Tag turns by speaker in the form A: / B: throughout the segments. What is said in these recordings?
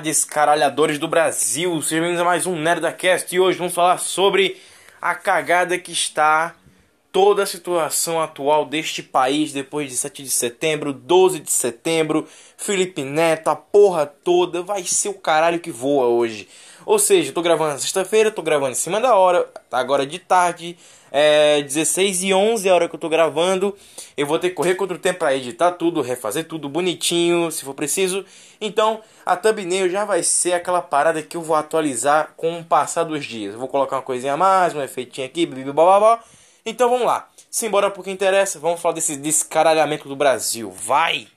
A: Descaralhadores do Brasil! Sejam bem-vindos a mais um NerdaCast e hoje vamos falar sobre a cagada que está toda a situação atual deste país depois de 7 de setembro, 12 de setembro, Felipe Neto, a porra toda, vai ser o caralho que voa hoje. Ou seja, tô gravando sexta-feira, tô gravando em cima da hora, tá agora de tarde, é 16 e 11 a hora que eu tô gravando. Eu vou ter que correr contra o tempo para editar tudo, refazer tudo bonitinho, se for preciso. Então, a thumbnail já vai ser aquela parada que eu vou atualizar com o passar dos dias. Eu vou colocar uma coisinha a mais, um efeitinho aqui, blá. Então vamos lá. Simbora pro que interessa, vamos falar desse descaralhamento do Brasil. Vai!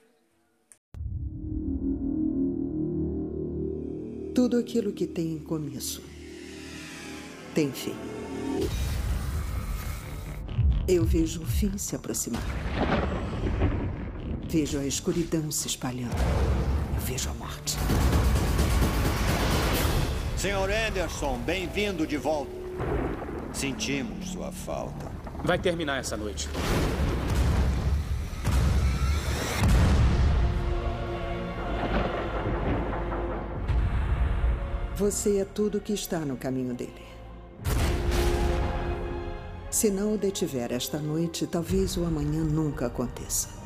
B: Tudo aquilo que tem começo tem fim. Eu vejo o fim se aproximar. Vejo a escuridão se espalhando. Eu vejo a morte.
C: Senhor Anderson, bem-vindo de volta. Sentimos sua falta.
D: Vai terminar essa noite.
B: Você é tudo que está no caminho dele. Se não o detiver esta noite, talvez o amanhã nunca aconteça.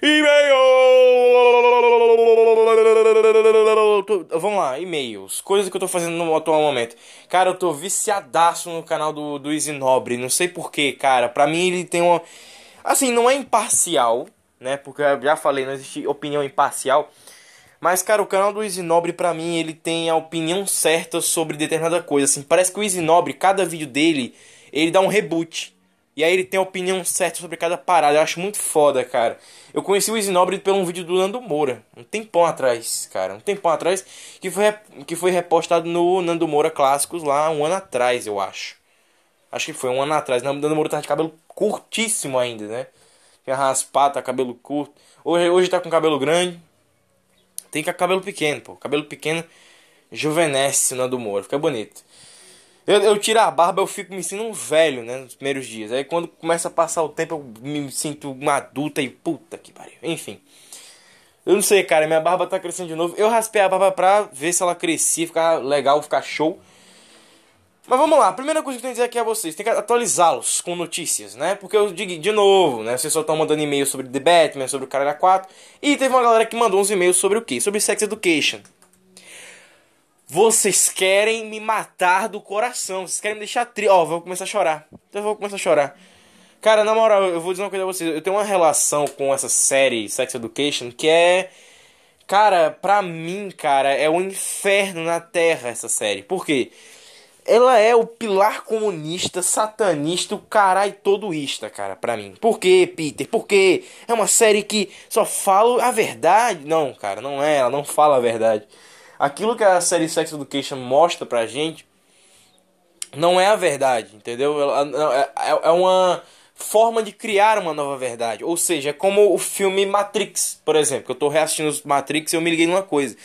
A: E-mail! Vamos lá, e-mails. Coisas que eu tô fazendo no atual momento. Cara, eu tô viciadaço no canal do, do Easy Nobre. Não sei porquê, cara. Pra mim ele tem uma. Assim, não é imparcial, né? Porque eu já falei, não existe opinião imparcial. Mas, cara, o canal do Easy Nobre, pra mim, ele tem a opinião certa sobre determinada coisa. Assim, parece que o Easy Nobre, cada vídeo dele, ele dá um reboot. E aí ele tem a opinião certa sobre cada parada. Eu acho muito foda, cara. Eu conheci o Easy Nobre pelo um vídeo do Nando Moura. Um tempão atrás, cara. Um tempão atrás. Que foi, que foi repostado no Nando Moura Clássicos lá um ano atrás, eu acho. Acho que foi um ano atrás. Nando Moura tá de cabelo curtíssimo ainda, né? Tinha raspado, tá cabelo curto. Hoje, hoje tá com cabelo grande. Tem que cabelo pequeno, pô. Cabelo pequeno juvenesce o Nando Moura. Fica bonito. Eu, eu tiro a barba, eu fico me sentindo um velho, né? Nos primeiros dias. Aí quando começa a passar o tempo, eu me sinto uma adulta e puta que pariu. Enfim. Eu não sei, cara. Minha barba tá crescendo de novo. Eu raspei a barba pra ver se ela crescia, ficar legal, ficar show. Mas vamos lá, a primeira coisa que eu tenho que dizer aqui a vocês, tem que atualizá-los com notícias, né? Porque eu digo de novo, né? Vocês só estão mandando e-mail sobre The Batman, sobre o Caralho 4. E teve uma galera que mandou uns e-mails sobre o quê? Sobre Sex Education. Vocês querem me matar do coração. Vocês querem me deixar triste. Ó, oh, vou começar a chorar. Então eu vou começar a chorar. Cara, na moral, eu vou dizer uma coisa a vocês. Eu tenho uma relação com essa série Sex Education que é. Cara, pra mim, cara, é um inferno na terra essa série. Por quê? Ela é o pilar comunista, satanista, o caralho todoísta, cara, pra mim. Por quê, Peter? Porque é uma série que só fala a verdade. Não, cara, não é. Ela não fala a verdade aquilo que a série Sex Education mostra pra gente não é a verdade, entendeu? É, é uma forma de criar uma nova verdade. Ou seja, é como o filme Matrix, por exemplo. Que eu tô reassistindo Matrix e eu me liguei numa coisa.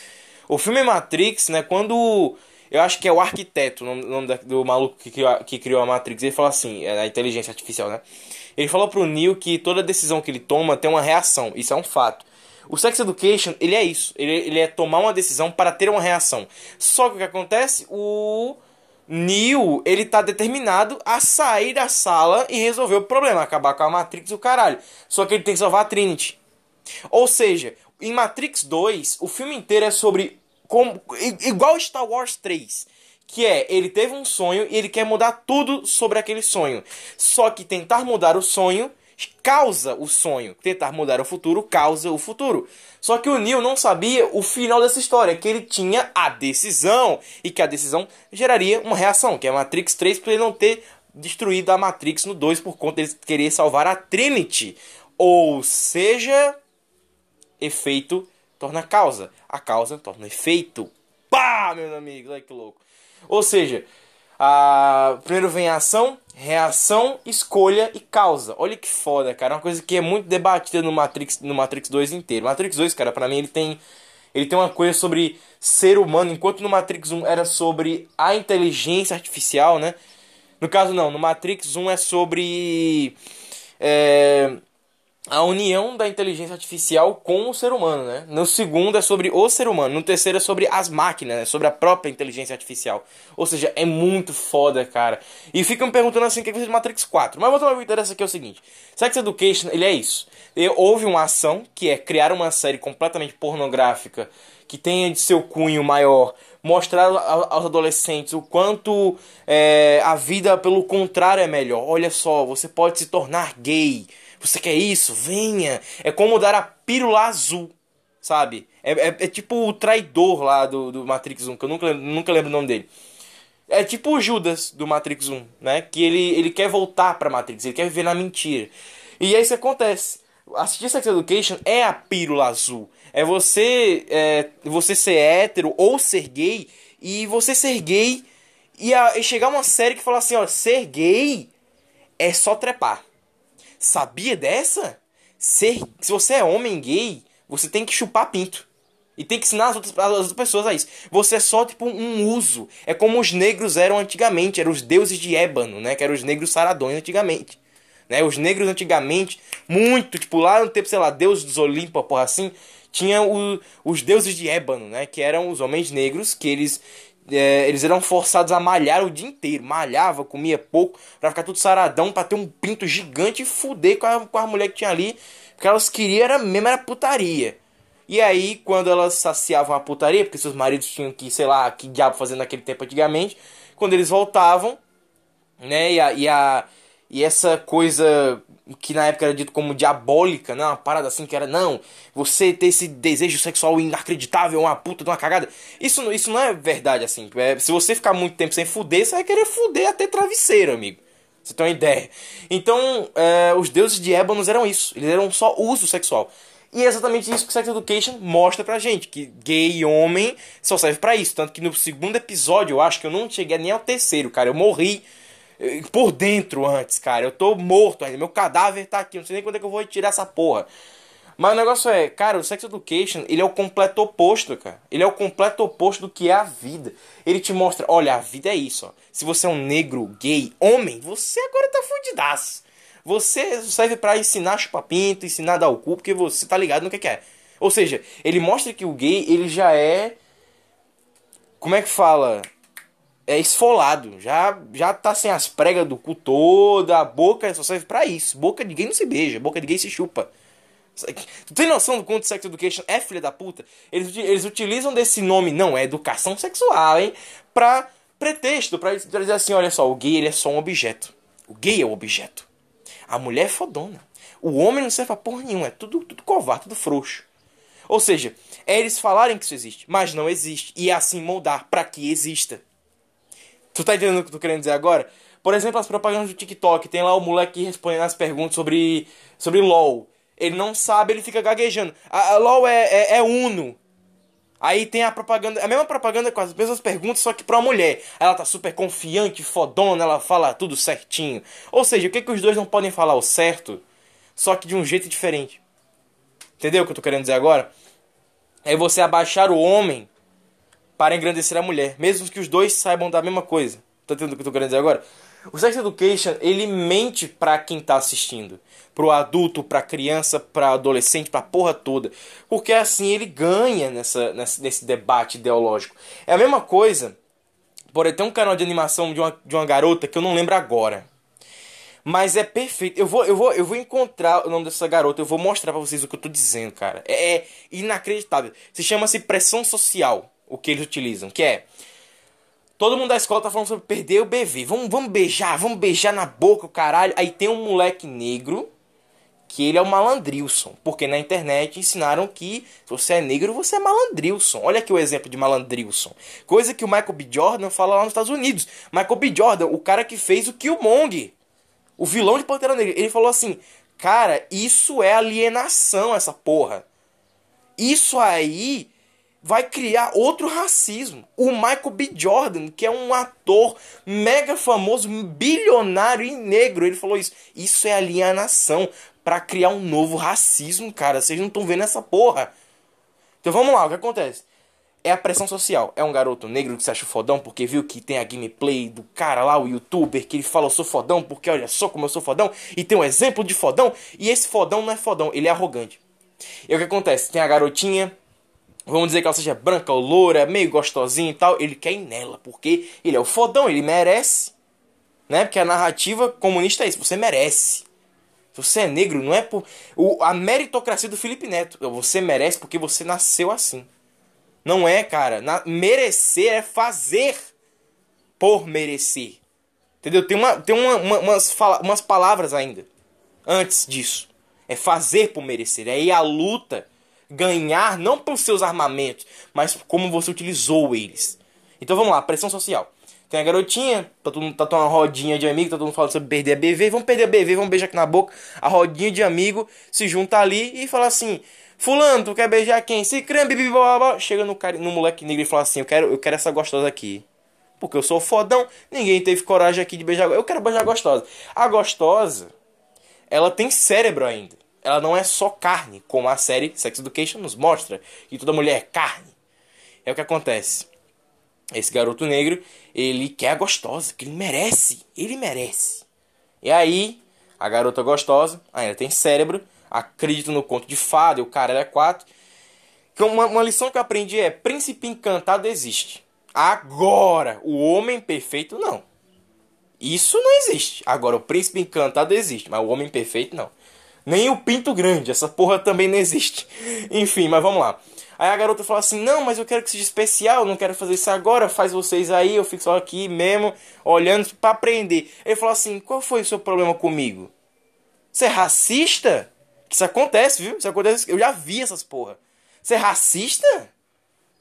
A: O filme Matrix, né, quando Eu acho que é o arquiteto, o nome do maluco que criou, que criou a Matrix. Ele falou assim, é a inteligência artificial, né? Ele falou pro Neo que toda decisão que ele toma tem uma reação. Isso é um fato. O Sex Education, ele é isso. Ele, ele é tomar uma decisão para ter uma reação. Só que o que acontece? O Neo, ele tá determinado a sair da sala e resolver o problema. Acabar com a Matrix e o caralho. Só que ele tem que salvar a Trinity. Ou seja, em Matrix 2, o filme inteiro é sobre... Como, igual Star Wars 3 que é ele teve um sonho e ele quer mudar tudo sobre aquele sonho. Só que tentar mudar o sonho causa o sonho. Tentar mudar o futuro causa o futuro. Só que o Neo não sabia o final dessa história, que ele tinha a decisão e que a decisão geraria uma reação, que é a Matrix 3 por ele não ter destruído a Matrix no 2 por conta de querer salvar a Trinity. Ou seja, efeito torna causa, a causa torna efeito. Pá, meus amigos, olha que louco. Ou seja, a... primeiro vem ação, reação, escolha e causa. Olha que foda, cara. É uma coisa que é muito debatida no Matrix, no Matrix 2 inteiro. Matrix 2, cara, para mim ele tem ele tem uma coisa sobre ser humano, enquanto no Matrix 1 era sobre a inteligência artificial, né? No caso não, no Matrix 1 é sobre é, a união da inteligência artificial com o ser humano, né? No segundo é sobre o ser humano, no terceiro é sobre as máquinas, né? sobre a própria inteligência artificial. Ou seja, é muito foda, cara. E ficam me perguntando assim o que é de Matrix 4. Mas voltando ao que interessa aqui é o seguinte: Sex Education, ele é isso. Houve uma ação que é criar uma série completamente pornográfica que tenha de seu cunho maior, mostrar aos adolescentes o quanto é, a vida, pelo contrário, é melhor. Olha só, você pode se tornar gay você quer isso? Venha. É como dar a pílula azul, sabe? É, é, é tipo o traidor lá do, do Matrix 1, que eu nunca, nunca lembro o nome dele. É tipo o Judas do Matrix 1, né? Que ele, ele quer voltar pra Matrix, ele quer viver na mentira. E é isso que acontece. Assistir Sex Education é a pílula azul. É você, é, você ser hétero ou ser gay e você ser gay e, a, e chegar uma série que fala assim, ó, ser gay é só trepar. Sabia dessa? Ser, se você é homem gay, você tem que chupar pinto. E tem que ensinar as outras, as outras pessoas a isso. Você é só tipo um uso. É como os negros eram antigamente, eram os deuses de ébano, né? Que eram os negros saradões antigamente. Né? Os negros antigamente, muito, tipo, lá no tempo, sei lá, deuses dos Olimpo, porra assim, tinha o, os deuses de ébano, né? Que eram os homens negros, que eles é, eles eram forçados a malhar o dia inteiro. Malhava, comia pouco, pra ficar tudo saradão, pra ter um pinto gigante e fuder com a, com a mulher que tinha ali. Porque elas queriam era, mesmo era putaria. E aí, quando elas saciavam a putaria, porque seus maridos tinham que, sei lá, que diabo fazer naquele tempo antigamente, quando eles voltavam, né, e a, e a e essa coisa que na época era dito como diabólica, né? Uma parada assim que era, não, você ter esse desejo sexual inacreditável, uma puta de uma cagada. Isso, isso não é verdade, assim. É, se você ficar muito tempo sem fuder, você vai querer fuder até travesseiro, amigo. Você tem uma ideia. Então, é, os deuses de Ébanos eram isso. Eles eram só uso sexual. E é exatamente isso que Sex Education mostra pra gente. Que gay e homem só serve para isso. Tanto que no segundo episódio, eu acho que eu não cheguei nem ao terceiro, cara. Eu morri por dentro antes, cara. Eu tô morto ainda. Meu cadáver tá aqui. Não sei nem quando é que eu vou tirar essa porra. Mas o negócio é, cara, o Sex Education, ele é o completo oposto, cara. Ele é o completo oposto do que é a vida. Ele te mostra, olha, a vida é isso, ó. Se você é um negro, gay, homem, você agora tá fudidaço. Você serve para ensinar chupapinto, ensinar dar o cu, porque você tá ligado no que, que é. Ou seja, ele mostra que o gay, ele já é... Como é que fala? É esfolado, já já tá sem as pregas do cu toda, a boca só serve pra isso. Boca de gay não se beija, boca de gay se chupa. Tu tem noção do quanto Sex Education é filha da puta? Eles, eles utilizam desse nome, não, é educação sexual, hein? Pra pretexto, pra dizer assim, olha só, o gay ele é só um objeto. O gay é o objeto. A mulher é fodona. O homem não serve pra porra nenhuma, é tudo, tudo covarde, tudo frouxo. Ou seja, é eles falarem que isso existe, mas não existe. E é assim moldar para que exista. Tu tá entendendo o que eu tô querendo dizer agora? Por exemplo, as propagandas do TikTok. Tem lá o moleque respondendo as perguntas sobre, sobre LOL. Ele não sabe, ele fica gaguejando. A, a LOL é, é, é, Uno. Aí tem a propaganda, a mesma propaganda com as mesmas perguntas, só que pra uma mulher. Ela tá super confiante, fodona, ela fala tudo certinho. Ou seja, o que, que os dois não podem falar o certo, só que de um jeito diferente. Entendeu o que eu tô querendo dizer agora? É você abaixar o homem para engrandecer a mulher, mesmo que os dois saibam da mesma coisa. Tá entendendo o que eu tô querendo dizer agora? O Sex Education, ele mente para quem tá assistindo. Pro adulto, pra criança, pra adolescente, pra porra toda. Porque assim ele ganha nessa, nesse debate ideológico. É a mesma coisa. Por tem um canal de animação de uma, de uma garota que eu não lembro agora. Mas é perfeito. Eu vou, eu vou, eu vou encontrar o nome dessa garota. Eu vou mostrar para vocês o que eu tô dizendo, cara. É, é inacreditável. Se chama-se pressão social. O que eles utilizam. Que é. Todo mundo da escola tá falando sobre perder o BV. Vamos, vamos beijar, vamos beijar na boca, o caralho. Aí tem um moleque negro. Que ele é o malandrilson. Porque na internet ensinaram que se você é negro, você é malandrilson. Olha aqui o exemplo de malandrilson. Coisa que o Michael B. Jordan fala lá nos Estados Unidos. Michael B. Jordan, o cara que fez o Killmonger o vilão de Pantera Negra, ele falou assim: Cara, isso é alienação, essa porra. Isso aí vai criar outro racismo. O Michael B. Jordan, que é um ator mega famoso, bilionário e negro, ele falou isso. Isso é alienação para criar um novo racismo, cara. Vocês não estão vendo essa porra. Então vamos lá, o que acontece? é a pressão social. É um garoto negro que se acha fodão porque viu que tem a gameplay do cara lá, o youtuber, que ele fala eu sou fodão porque olha só como eu sou fodão e tem um exemplo de fodão e esse fodão não é fodão, ele é arrogante. E o que acontece? Tem a garotinha, vamos dizer que ela seja branca ou loura, meio gostosinha e tal, ele quer ir nela porque ele é o fodão, ele merece. Né? Porque a narrativa comunista é isso, você merece. Se você é negro, não é por. O, a meritocracia do Felipe Neto. Você merece porque você nasceu assim. Não é, cara. Na, merecer é fazer por merecer. Entendeu? Tem, uma, tem uma, uma, umas, fala, umas palavras ainda antes disso. É fazer por merecer. É ir à luta, ganhar não pelos seus armamentos, mas como você utilizou eles. Então vamos lá, pressão social. Tem a garotinha, tá todo mundo tá uma rodinha de amigo, tá todo mundo falando sobre perder a BV, vamos perder a BV, vamos beijar aqui na boca. A rodinha de amigo se junta ali e fala assim: Fulano, tu quer beijar quem? Se creme, Chega no, cara, no moleque negro e fala assim: eu quero, eu quero essa gostosa aqui. Porque eu sou fodão, ninguém teve coragem aqui de beijar. Eu quero beijar a gostosa. A gostosa, ela tem cérebro ainda. Ela não é só carne, como a série Sex Education nos mostra. Que toda mulher é carne. É o que acontece. Esse garoto negro, ele quer a gostosa, que ele merece. Ele merece. E aí, a garota gostosa ainda tem cérebro acredito no conto de fada, e o cara é quatro. Então, uma, uma lição que eu aprendi é: príncipe encantado existe. Agora, o homem perfeito não. Isso não existe. Agora, o príncipe encantado existe, mas o homem perfeito não. Nem o pinto grande, essa porra também não existe. Enfim, mas vamos lá. Aí a garota fala assim: Não, mas eu quero que seja especial, não quero fazer isso agora, faz vocês aí, eu fico só aqui mesmo, olhando para aprender. Ele falou assim: Qual foi o seu problema comigo? Você é racista? Isso acontece, viu? Isso acontece. Eu já vi essas porra. Você é racista?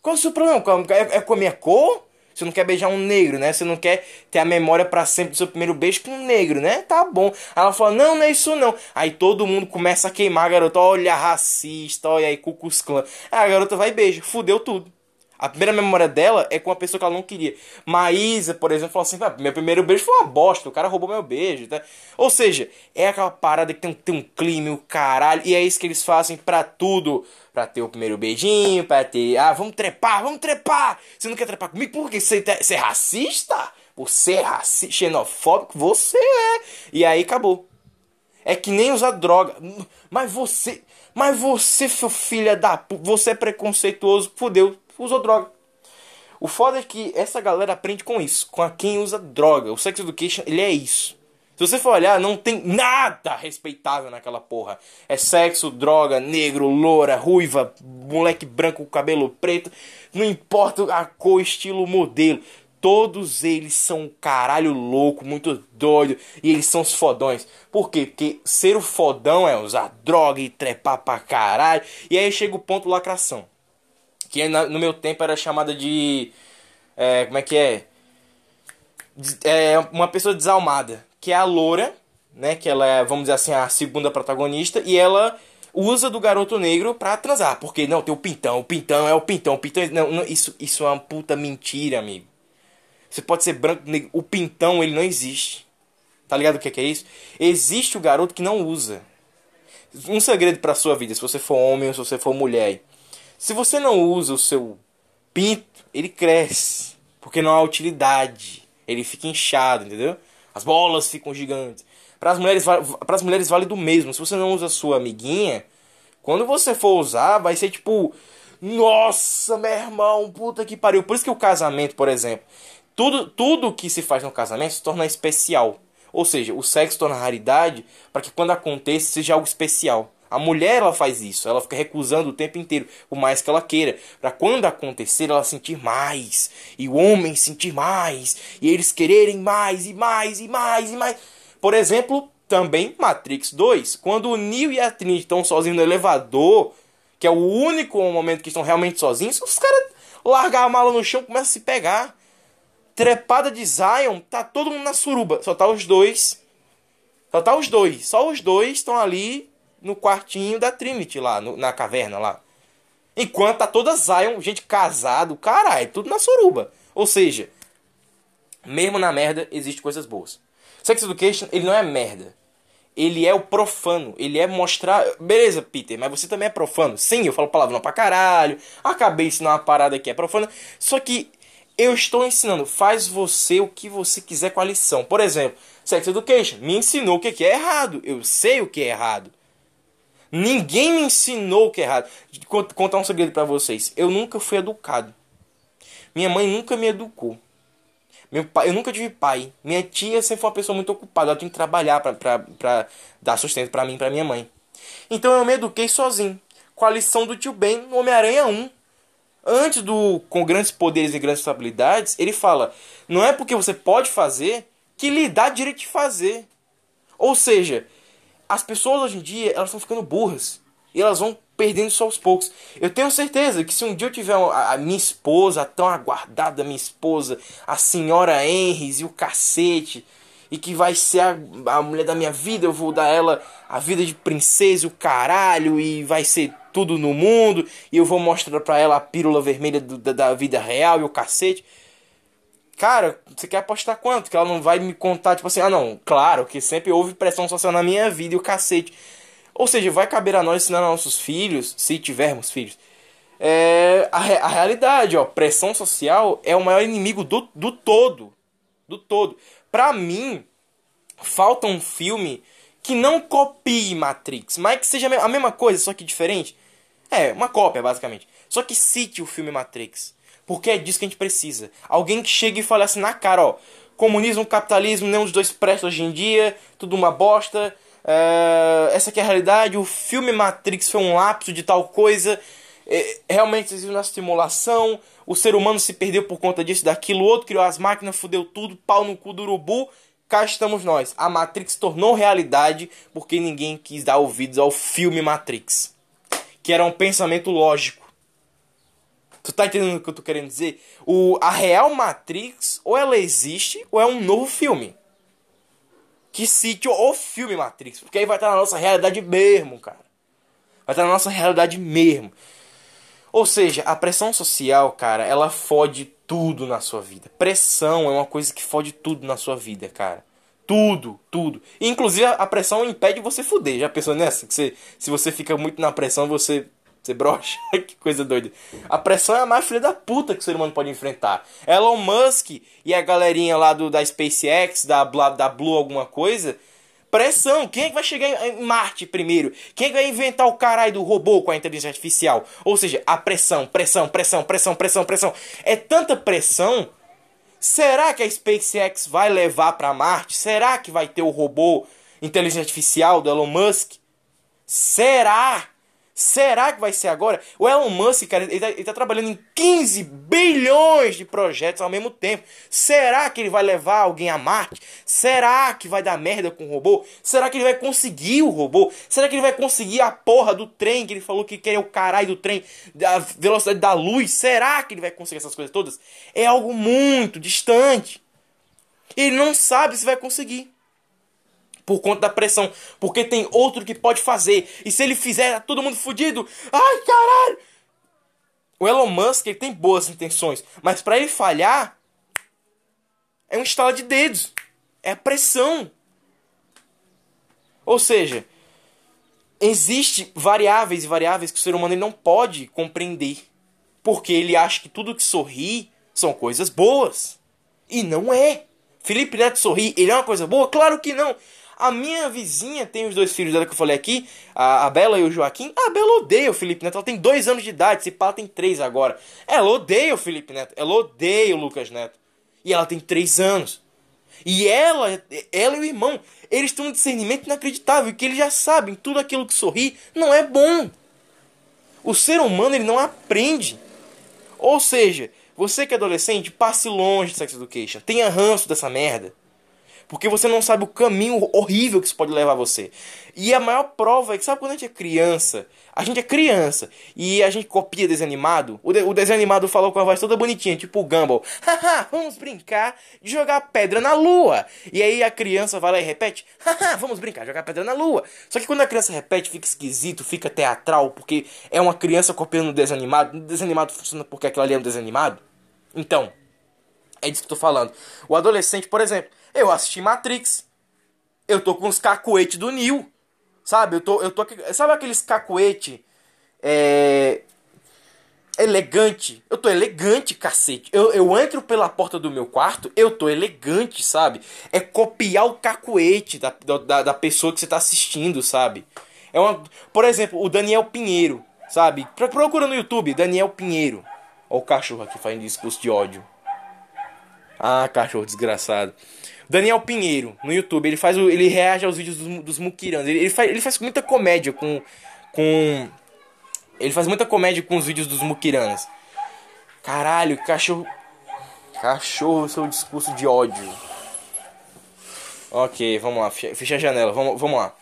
A: Qual é o seu problema? É, é com a minha cor? Você não quer beijar um negro, né? Você não quer ter a memória para sempre do seu primeiro beijo com um negro, né? Tá bom. Aí ela fala, não, não é isso não. Aí todo mundo começa a queimar a garota. Olha, racista, olha aí, Cucus Clã. Aí a garota vai e beija. Fudeu tudo. A primeira memória dela é com uma pessoa que ela não queria. Maísa, por exemplo, falou assim: meu primeiro beijo foi uma bosta, o cara roubou meu beijo. Tá? Ou seja, é aquela parada que tem, tem um clima, o caralho, e é isso que eles fazem pra tudo. Pra ter o primeiro beijinho, pra ter. Ah, vamos trepar, vamos trepar! Você não quer trepar comigo? Por quê? Você, tá, você é racista? Você é racista, xenofóbico? Você é! E aí acabou. É que nem usar droga. Mas você. Mas você, seu filho da. Você é preconceituoso, fudeu usou droga. O foda é que essa galera aprende com isso, com a quem usa droga. O Sex Education, ele é isso. Se você for olhar, não tem nada respeitável naquela porra. É sexo, droga, negro, loura, ruiva, moleque branco com cabelo preto. Não importa a cor, estilo, modelo. Todos eles são um caralho louco, muito doido. E eles são os fodões. Por quê? Porque ser o fodão é usar droga e trepar pra caralho. E aí chega o ponto lacração que no meu tempo era chamada de. É, como é que é? é? Uma pessoa desalmada, que é a loura, né? Que ela é, vamos dizer assim, a segunda protagonista, e ela usa do garoto negro pra transar. Porque não, tem o pintão, o pintão é o pintão, o pintão. É, não, não, isso, isso é uma puta mentira, amigo. Você pode ser branco, negro, o pintão ele não existe. Tá ligado o que é, que é isso? Existe o garoto que não usa. Um segredo pra sua vida, se você for homem ou se você for mulher. Se você não usa o seu pinto, ele cresce. Porque não há utilidade. Ele fica inchado, entendeu? As bolas ficam gigantes. Para as mulheres, para as mulheres vale do mesmo. Se você não usa sua amiguinha, quando você for usar, vai ser tipo, nossa, meu irmão, puta que pariu. Por isso que o casamento, por exemplo, tudo tudo que se faz no casamento se torna especial. Ou seja, o sexo torna raridade para que quando aconteça seja algo especial. A mulher ela faz isso, ela fica recusando o tempo inteiro, por mais que ela queira, para quando acontecer ela sentir mais, e o homem sentir mais, e eles quererem mais e mais e mais e mais. Por exemplo, também Matrix 2, quando o Neo e a Trinity estão sozinhos no elevador, que é o único momento que estão realmente sozinhos, os caras largar a mala no chão começam a se pegar. Trepada de Zion, tá todo mundo na suruba, só tá os dois. Só tá os dois, só os dois estão ali no quartinho da Trinity lá, no, na caverna lá. Enquanto tá toda Zion, gente casado, caralho, tudo na suruba. Ou seja, mesmo na merda existe coisas boas. Sex Education, ele não é merda. Ele é o profano. Ele é mostrar. Beleza, Peter, mas você também é profano. Sim, eu falo palavrão pra caralho. Acabei ensinando uma parada que é profana. Só que eu estou ensinando. Faz você o que você quiser com a lição. Por exemplo, Sex Education me ensinou o que é errado. Eu sei o que é errado. Ninguém me ensinou o que é errado. Vou contar um segredo para vocês. Eu nunca fui educado. Minha mãe nunca me educou. Meu pai, eu nunca tive pai. Minha tia sempre foi uma pessoa muito ocupada. Ela tinha que trabalhar para dar sustento para mim e para minha mãe. Então eu me eduquei sozinho. Com a lição do tio Ben Homem-Aranha 1. Antes do Com Grandes Poderes e Grandes Responsabilidades, ele fala: Não é porque você pode fazer que lhe dá direito de fazer. Ou seja, as pessoas hoje em dia elas estão ficando burras e elas vão perdendo isso aos poucos. Eu tenho certeza que se um dia eu tiver a, minha esposa, a tão aguardada minha esposa, a senhora Henrys e o cacete, e que vai ser a, a mulher da minha vida, eu vou dar ela a vida de princesa e o caralho, e vai ser tudo no mundo, e eu vou mostrar pra ela a pílula vermelha do, da, da vida real e o cacete. Cara, você quer apostar quanto? Que ela não vai me contar, tipo assim, ah não, claro que sempre houve pressão social na minha vida e o cacete. Ou seja, vai caber a nós ensinar nossos filhos, se tivermos filhos, é, a, a realidade, ó. Pressão social é o maior inimigo do, do todo. Do todo. Pra mim, falta um filme que não copie Matrix, mas que seja a mesma coisa, só que diferente. É, uma cópia, basicamente. Só que cite o filme Matrix. Porque é disso que a gente precisa. Alguém que chegue e fale assim na cara, ó. Comunismo, capitalismo, nenhum dos dois presta hoje em dia, tudo uma bosta. É, essa aqui é a realidade. O filme Matrix foi um lapso de tal coisa. É, realmente existe uma simulação. O ser humano se perdeu por conta disso, daquilo. O outro criou as máquinas, fudeu tudo, pau no cu do urubu. Cá estamos nós. A Matrix tornou realidade porque ninguém quis dar ouvidos ao filme Matrix. Que era um pensamento lógico Tu tá entendendo o que eu tô querendo dizer? O, a real Matrix, ou ela existe, ou é um novo filme. Que cite o filme Matrix. Porque aí vai estar na nossa realidade mesmo, cara. Vai estar na nossa realidade mesmo. Ou seja, a pressão social, cara, ela fode tudo na sua vida. Pressão é uma coisa que fode tudo na sua vida, cara. Tudo, tudo. inclusive a pressão impede você fuder. Já pensou nessa? Que você, se você fica muito na pressão, você você brocha? que coisa doida. A pressão é a mais filha da puta que o ser humano pode enfrentar. Elon Musk e a galerinha lá do, da SpaceX, da, da Blue alguma coisa. Pressão. Quem é que vai chegar em Marte primeiro? Quem é que vai inventar o caralho do robô com a inteligência artificial? Ou seja, a pressão, pressão, pressão, pressão, pressão, pressão. É tanta pressão. Será que a SpaceX vai levar para Marte? Será que vai ter o robô inteligência artificial do Elon Musk? Será? Será que vai ser agora? O Elon Musk, cara, ele tá, tá, trabalhando em 15 bilhões de projetos ao mesmo tempo. Será que ele vai levar alguém a Marte? Será que vai dar merda com o robô? Será que ele vai conseguir o robô? Será que ele vai conseguir a porra do trem que ele falou que quer o caralho do trem, da velocidade da luz? Será que ele vai conseguir essas coisas todas? É algo muito distante. Ele não sabe se vai conseguir por conta da pressão, porque tem outro que pode fazer. E se ele fizer, tá todo mundo fudido. Ai, caralho! O Elon Musk ele tem boas intenções, mas para ele falhar é um estalo de dedos. É pressão. Ou seja, existe variáveis e variáveis que o ser humano não pode compreender, porque ele acha que tudo que sorri são coisas boas. E não é. Felipe Neto sorrir, ele é uma coisa boa? Claro que não. A minha vizinha tem os dois filhos dela que eu falei aqui, a, a Bela e o Joaquim. A Bela odeia o Felipe Neto, ela tem dois anos de idade, se pá, tem três agora. Ela odeia o Felipe Neto, ela odeia o Lucas Neto. E ela tem três anos. E ela, ela e o irmão, eles têm um discernimento inacreditável, que eles já sabem, tudo aquilo que sorri não é bom. O ser humano ele não aprende. Ou seja, você que é adolescente, passe longe de sex education. Tenha ranço dessa merda. Porque você não sabe o caminho horrível que isso pode levar você. E a maior prova é que, sabe quando a gente é criança? A gente é criança e a gente copia desenho animado. O, de, o desenho animado falou com a voz toda bonitinha, tipo o Gumball. Haha, vamos brincar de jogar pedra na lua. E aí a criança vai lá e repete: Haha, vamos brincar de jogar pedra na lua. Só que quando a criança repete, fica esquisito, fica teatral, porque é uma criança copiando o desenho animado. O desenho animado funciona porque aquilo ali é um desenho animado. Então, é disso que eu tô falando. O adolescente, por exemplo eu assisti Matrix. Eu tô com os cacuete do Neo. Sabe? Eu tô, eu tô Sabe aqueles cacuete é, elegante? Eu tô elegante, cacete. Eu, eu entro pela porta do meu quarto, eu tô elegante, sabe? É copiar o cacuete da, da, da pessoa que você tá assistindo, sabe? É uma, por exemplo, o Daniel Pinheiro, sabe? Procura no YouTube, Daniel Pinheiro. Olha o cachorro aqui fazendo discurso de ódio. Ah, cachorro desgraçado. Daniel Pinheiro, no YouTube, ele faz o, ele reage aos vídeos dos, dos. Ele, ele, faz, ele faz muita comédia com com ele faz muita comédia com os vídeos dos muquiranos. Caralho, cachorro cachorro, seu discurso de ódio. OK, vamos lá, fecha a janela. Vamos, vamos lá.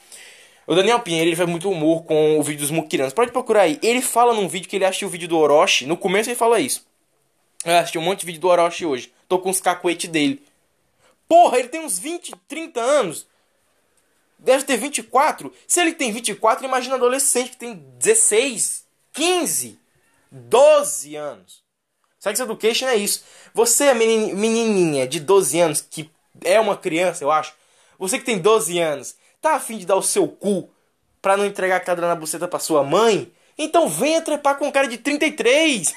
A: O Daniel Pinheiro ele faz muito humor com o vídeo dos muquiranos. Pode procurar aí. Ele fala num vídeo que ele assistiu o vídeo do Orochi. No começo ele fala isso. Eu assisti um monte de vídeo do Orochi hoje. Tô com os cacuetes dele. Porra, ele tem uns 20, 30 anos. Deve ter 24. Se ele tem 24, imagina adolescente que tem 16, 15, 12 anos. Sex Education é isso. Você é menininha de 12 anos, que é uma criança, eu acho. Você que tem 12 anos, tá afim de dar o seu cu pra não entregar a cadeira na buceta pra sua mãe? Então venha trepar com um cara de 33.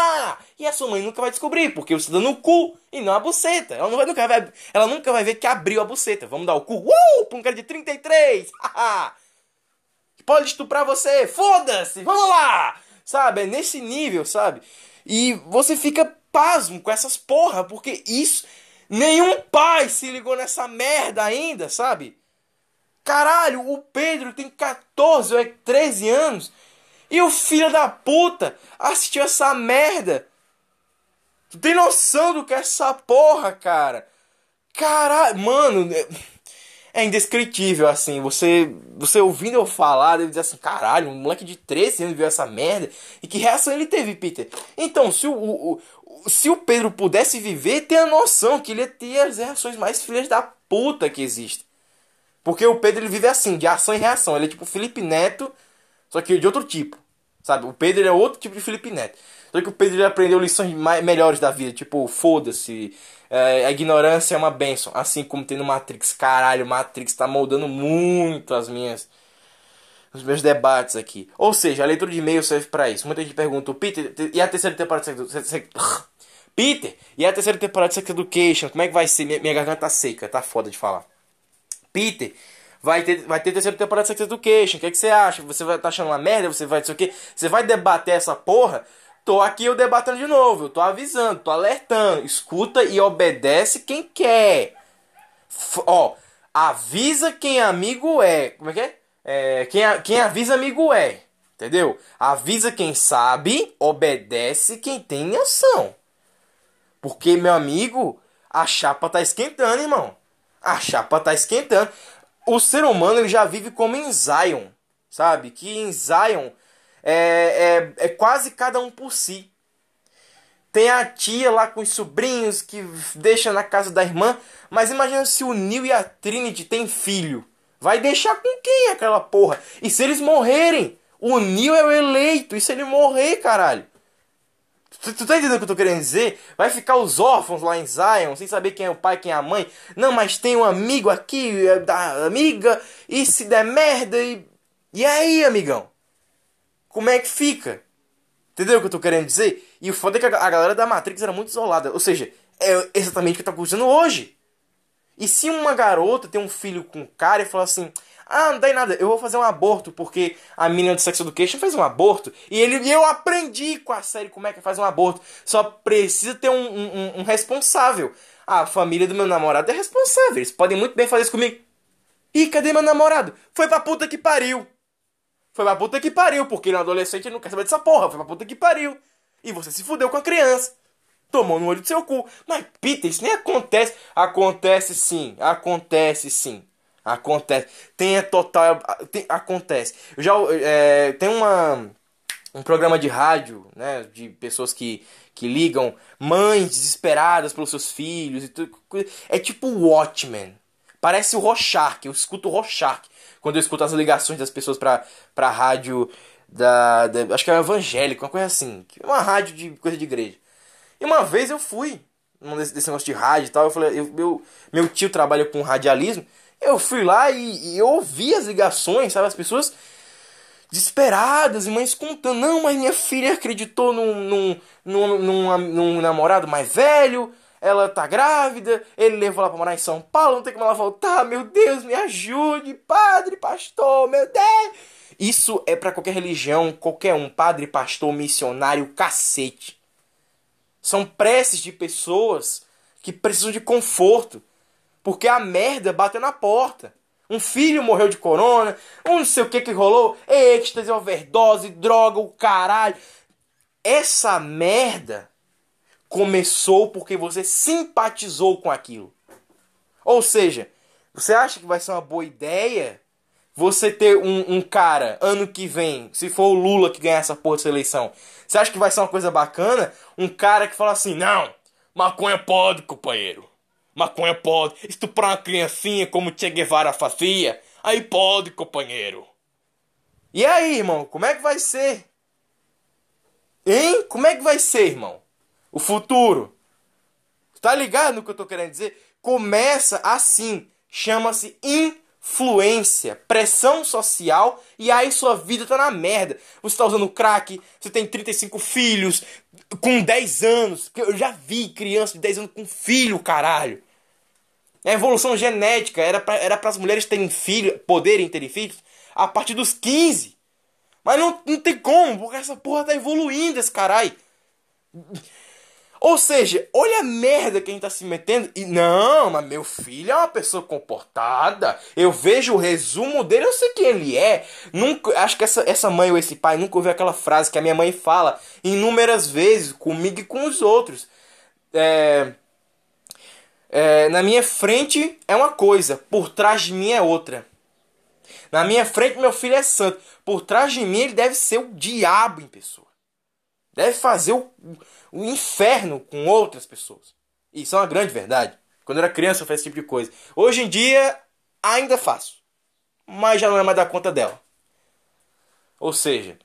A: e a sua mãe nunca vai descobrir, porque você tá dando o cu e não a buceta. Ela, não vai, nunca, vai, ela nunca vai ver que abriu a buceta. Vamos dar o cu uh, pra um cara de 33. Pode estuprar você. Foda-se. Vamos lá. Sabe? É nesse nível, sabe? E você fica pasmo com essas porra, porque isso. Nenhum pai se ligou nessa merda ainda, sabe? Caralho, o Pedro tem 14 ou 13 é anos e o filho da puta assistiu essa merda. Tu tem noção do que é essa porra, cara? Caralho, mano, é, é indescritível assim. Você você ouvindo eu falar, deve dizer assim: caralho, um moleque de 13 anos viu essa merda. E que reação ele teve, Peter? Então, se o, o, o se o Pedro pudesse viver, tenha noção que ele ia ter as reações mais filhas da puta que existem. Porque o Pedro ele vive assim, de ação e reação. Ele é tipo Felipe Neto, só que de outro tipo. Sabe? O Pedro é outro tipo de Felipe Neto. Só que o Pedro ele aprendeu lições mais, melhores da vida. Tipo, foda-se. É, a ignorância é uma benção. Assim como tem no Matrix. Caralho, Matrix tá moldando muito as minhas. Os meus debates aqui. Ou seja, a leitura de e-mail serve para isso. Muita gente pergunta, Peter, e a terceira temporada de Sex Peter, e a terceira temporada de Sex Education? Como é que vai ser? Minha, minha garganta tá seca, tá foda de falar. Peter, Vai ter, vai ter terceira temporada de Sex Education. O que, é que você acha? Você vai tá achando uma merda? Você vai dizer o quê? Você vai debater essa porra? Tô aqui eu debatendo de novo. Eu tô avisando, tô alertando. Escuta e obedece quem quer. F ó, avisa quem amigo é. Como é que é? é quem, quem avisa amigo é. Entendeu? Avisa quem sabe, obedece quem tem ação. Porque, meu amigo, a chapa tá esquentando, irmão. A chapa tá esquentando o ser humano ele já vive como em Zion, sabe? Que em Zion é, é, é quase cada um por si. Tem a tia lá com os sobrinhos que deixa na casa da irmã. Mas imagina se o Neil e a Trinity têm filho. Vai deixar com quem aquela porra? E se eles morrerem? O Neil é o eleito. E se ele morrer, caralho? Tu, tu tá entendendo o que eu tô querendo dizer? Vai ficar os órfãos lá em Zion, sem saber quem é o pai, quem é a mãe. Não, mas tem um amigo aqui, é da amiga, e se der merda, e. E aí, amigão? Como é que fica? Entendeu o que eu tô querendo dizer? E o foda é que a galera da Matrix era muito isolada. Ou seja, é exatamente o que tá acontecendo hoje. E se uma garota tem um filho com um cara e fala assim: Ah, não dá em nada, eu vou fazer um aborto porque a menina do Sex Education fez um aborto. E ele, e eu aprendi com a série como é que faz um aborto. Só precisa ter um, um, um responsável. A família do meu namorado é responsável. Eles podem muito bem fazer isso comigo. Ih, cadê meu namorado? Foi pra puta que pariu. Foi pra puta que pariu, porque no adolescente não quer saber dessa porra. Foi pra puta que pariu. E você se fudeu com a criança. Tomou no olho do seu cu. Mas, Peter, isso nem acontece. Acontece sim. Acontece sim. Acontece. Tem a total. Tem, acontece. Eu já. É, tem uma. Um programa de rádio, né? De pessoas que, que ligam. Mães desesperadas pelos seus filhos. e tudo. É tipo Watchmen. Parece o Rorschach. Eu escuto o Rorschach quando eu escuto as ligações das pessoas pra, pra rádio da, da Acho que é evangélico, uma coisa assim. Uma rádio de coisa de igreja. E uma vez eu fui, num desse, desse negócio de rádio e tal, eu falei, eu, meu, meu tio trabalha com radialismo. Eu fui lá e, e eu ouvi as ligações, sabe? As pessoas desesperadas e mães contando, não, mas minha filha acreditou num, num, num, num, num namorado mais velho, ela tá grávida, ele levou ela pra morar em São Paulo, não tem como ela voltar, meu Deus, me ajude, padre, pastor, meu Deus. Isso é para qualquer religião, qualquer um, padre, pastor, missionário, cacete. São preces de pessoas que precisam de conforto, porque a merda bateu na porta. Um filho morreu de corona, um não sei o que que rolou, êxtase, overdose, droga, o caralho. Essa merda começou porque você simpatizou com aquilo. Ou seja, você acha que vai ser uma boa ideia você ter um, um, cara ano que vem, se for o Lula que ganhar essa porra dessa eleição, você acha que vai ser uma coisa bacana? Um cara que fala assim: não, maconha pode, companheiro. Maconha pode. Estuprar uma criancinha como Che Guevara fazia, aí pode, companheiro. E aí, irmão, como é que vai ser? Hein? Como é que vai ser, irmão? o futuro. Tá ligado no que eu tô querendo dizer? Começa assim, chama-se influência, pressão social e aí sua vida tá na merda. Você tá usando crack, você tem 35 filhos com 10 anos. Eu já vi criança de 10 anos com filho, caralho. É evolução genética era para era as mulheres terem filho, poderem ter filhos a partir dos 15. Mas não, não tem como, porque essa porra tá evoluindo esse caralho. Ou seja, olha a merda que a gente tá se metendo. E não, mas meu filho é uma pessoa comportada. Eu vejo o resumo dele, eu sei quem ele é. Nunca, acho que essa, essa mãe ou esse pai nunca ouviu aquela frase que a minha mãe fala inúmeras vezes comigo e com os outros. É, é, na minha frente é uma coisa, por trás de mim é outra. Na minha frente meu filho é santo, por trás de mim ele deve ser o diabo em pessoa. Deve fazer o um inferno com outras pessoas. Isso é uma grande verdade. Quando eu era criança eu fazia esse tipo de coisa. Hoje em dia ainda faço. Mas já não é mais da conta dela. Ou seja,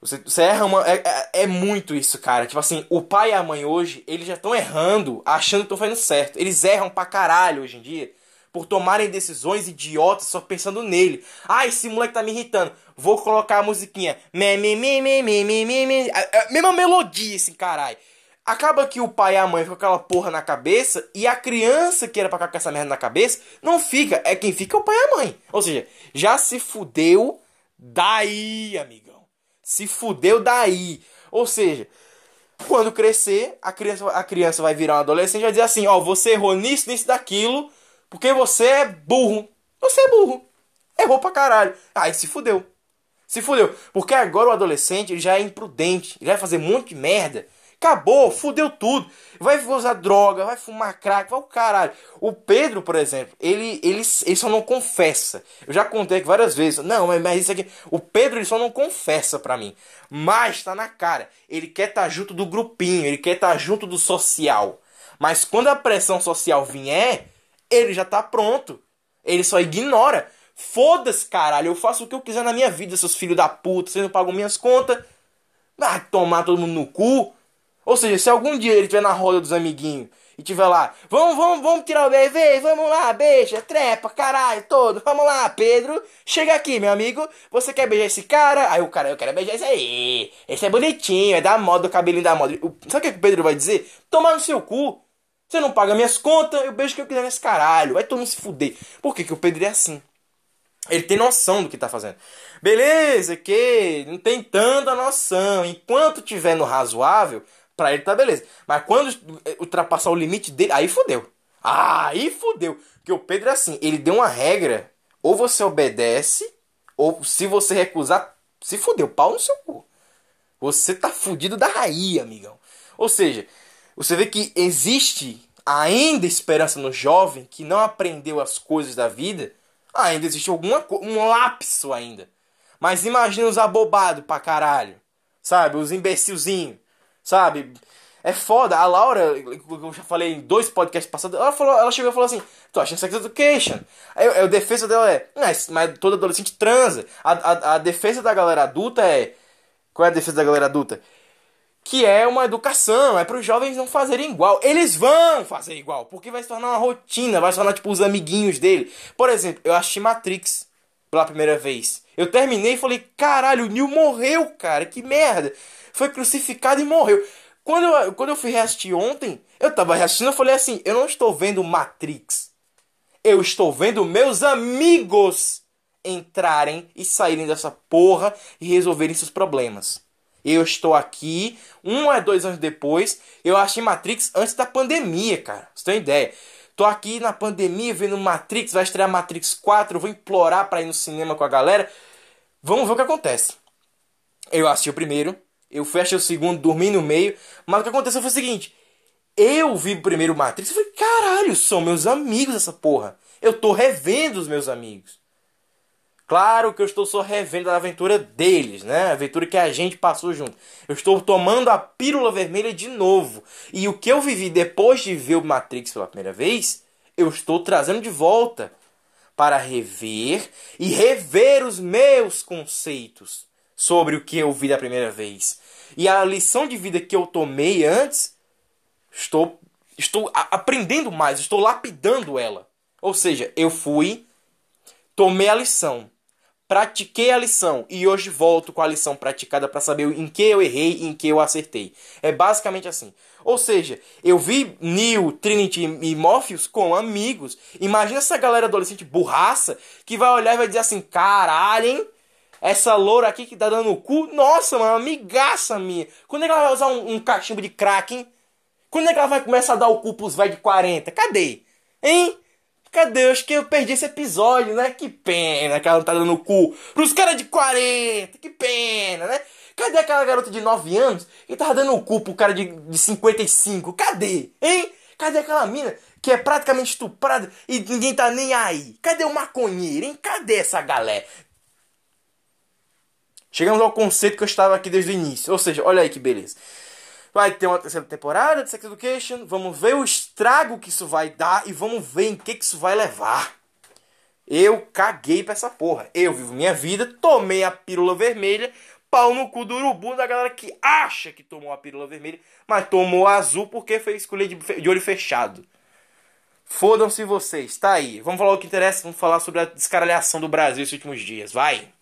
A: você, você erra uma. É, é, é, muito isso, cara. Tipo assim, o pai e a mãe hoje, eles já estão errando, achando que estão fazendo certo. Eles erram pra caralho hoje em dia por tomarem decisões idiotas só pensando nele. Ah, esse moleque tá me irritando. Vou colocar a musiquinha. Me, me, me, me, me, me, me. A, a mesma melodia, esse caralho. Acaba que o pai e a mãe ficam com aquela porra na cabeça e a criança que era pra ficar com essa merda na cabeça não fica. É quem fica é o pai e a mãe. Ou seja, já se fudeu daí, amigão. Se fudeu daí. Ou seja, quando crescer, a criança, a criança vai virar um adolescente e vai dizer assim: Ó, você errou nisso, nisso, daquilo. Porque você é burro. Você é burro. Errou pra caralho. Aí se fudeu. Se fudeu. Porque agora o adolescente ele já é imprudente. Ele vai fazer um monte de merda. Acabou, fudeu tudo. Vai usar droga, vai fumar crack, vai o caralho. O Pedro, por exemplo, ele, ele, ele só não confessa. Eu já contei aqui várias vezes. Não, mas, mas isso aqui. O Pedro ele só não confessa pra mim. Mas tá na cara. Ele quer estar tá junto do grupinho, ele quer estar tá junto do social. Mas quando a pressão social vier, ele já tá pronto. Ele só ignora. Foda-se, caralho. Eu faço o que eu quiser na minha vida, seus filhos da puta. Vocês não pagam minhas contas. Vai tomar todo mundo no cu. Ou seja, se algum dia ele estiver na roda dos amiguinhos e tiver lá, vamos, vamos, vamos tirar o bebê, vamos lá, beija, trepa, caralho, todo, vamos lá, Pedro, chega aqui, meu amigo, você quer beijar esse cara? Aí o cara, eu quero beijar esse aí, esse é bonitinho, é da moda, o cabelinho da moda. Sabe o que o Pedro vai dizer? Tomar no seu cu. Você não paga minhas contas, eu beijo que eu quiser nesse caralho. Vai todo mundo se fuder. Por que, que o Pedro é assim? Ele tem noção do que tá fazendo. Beleza, que não tem tanta noção. Enquanto tiver no razoável, pra ele tá beleza. Mas quando ultrapassar o limite dele, aí fudeu. Aí fudeu. Porque o Pedro é assim, ele deu uma regra. Ou você obedece, ou se você recusar, se fudeu. Pau no seu cu. Você tá fudido da raiz, amigão. Ou seja, você vê que existe ainda esperança no jovem que não aprendeu as coisas da vida. Ainda existe alguma um lapso ainda. Mas imagina os abobados pra caralho. Sabe? Os imbecilzinhos. Sabe? É foda. A Laura, eu já falei em dois podcasts passados, ela, falou, ela chegou e falou assim: tô achando sex education. Aí, a defesa dela é: mas, mas todo adolescente transa. A, a, a defesa da galera adulta é. Qual é a defesa da galera adulta? Que é uma educação, é para os jovens não fazerem igual. Eles vão fazer igual, porque vai se tornar uma rotina, vai se tornar tipo os amiguinhos dele. Por exemplo, eu assisti Matrix pela primeira vez. Eu terminei e falei: caralho, o Neo morreu, cara, que merda. Foi crucificado e morreu. Quando eu, quando eu fui reassistir ontem, eu tava reassistindo e falei assim: eu não estou vendo Matrix. Eu estou vendo meus amigos entrarem e saírem dessa porra e resolverem seus problemas. Eu estou aqui, um a dois anos depois. Eu achei Matrix antes da pandemia, cara. Você tem ideia? Tô aqui na pandemia vendo Matrix, vai estrear Matrix 4. Eu vou implorar pra ir no cinema com a galera. Vamos ver o que acontece. Eu assisti o primeiro, eu fui o segundo, dormi no meio. Mas o que aconteceu foi o seguinte: eu vi o primeiro Matrix e falei, caralho, são meus amigos essa porra. Eu tô revendo os meus amigos. Claro que eu estou só revendo a aventura deles, né? A aventura que a gente passou junto. Eu estou tomando a pílula vermelha de novo. E o que eu vivi depois de ver o Matrix pela primeira vez, eu estou trazendo de volta para rever e rever os meus conceitos sobre o que eu vi da primeira vez. E a lição de vida que eu tomei antes, estou estou aprendendo mais, estou lapidando ela. Ou seja, eu fui tomei a lição pratiquei a lição e hoje volto com a lição praticada para saber em que eu errei e em que eu acertei. É basicamente assim. Ou seja, eu vi Neo, Trinity e Morpheus com amigos. Imagina essa galera adolescente burraça que vai olhar e vai dizer assim: caralho, hein? Essa loura aqui que tá dando o cu, nossa, mano, amigaça minha. Quando é que ela vai usar um, um cachimbo de crack, hein? Quando é que ela vai começar a dar o cu pros velhos de 40? Cadê? Hein? Cadê? Eu acho que eu perdi esse episódio, né? Que pena que ela não tá dando cu pros caras de 40. Que pena, né? Cadê aquela garota de 9 anos que tava dando o cu pro cara de, de 55? Cadê? Hein? Cadê aquela mina que é praticamente estuprada e ninguém tá nem aí? Cadê o maconheiro, hein? Cadê essa galera? Chegamos ao conceito que eu estava aqui desde o início. Ou seja, olha aí que beleza. Vai ter uma terceira temporada de Sex Education. Vamos ver o estrago que isso vai dar e vamos ver em que, que isso vai levar. Eu caguei pra essa porra. Eu vivo minha vida, tomei a pílula vermelha, pau no cu do urubu da galera que acha que tomou a pílula vermelha, mas tomou azul porque foi escolher de, de olho fechado. Fodam-se vocês, tá aí. Vamos falar o que interessa, vamos falar sobre a descaralhação do Brasil esses últimos dias. Vai!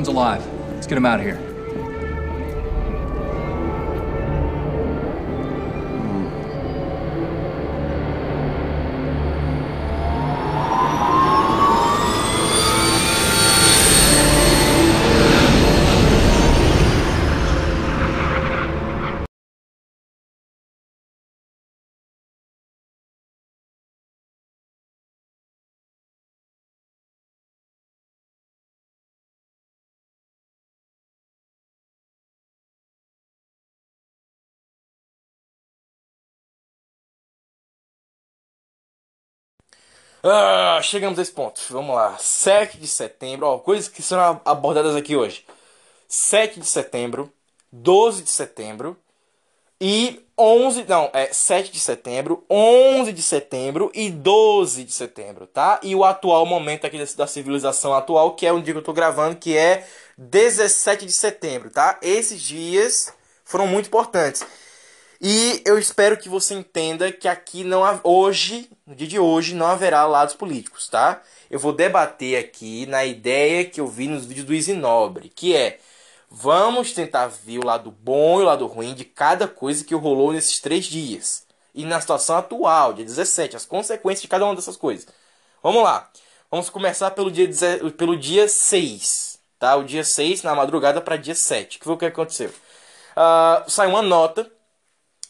D: One's alive. Let's get him out of here.
A: Ah, chegamos a esse ponto. Vamos lá. 7 de setembro. Ó, coisas que serão abordadas aqui hoje. 7 de setembro, 12 de setembro e 11, não, é 7 de setembro, 11 de setembro e 12 de setembro, tá? E o atual momento aqui da civilização atual, que é o dia que eu tô gravando, que é 17 de setembro, tá? Esses dias foram muito importantes. E eu espero que você entenda que aqui não hoje, no dia de hoje, não haverá lados políticos, tá? Eu vou debater aqui na ideia que eu vi nos vídeos do Easy Nobre, que é vamos tentar ver o lado bom e o lado ruim de cada coisa que rolou nesses três dias. E na situação atual, dia 17, as consequências de cada uma dessas coisas. Vamos lá. Vamos começar pelo dia, pelo dia 6, tá? O dia 6, na madrugada, para dia 7. O que foi o que aconteceu? Uh, saiu uma nota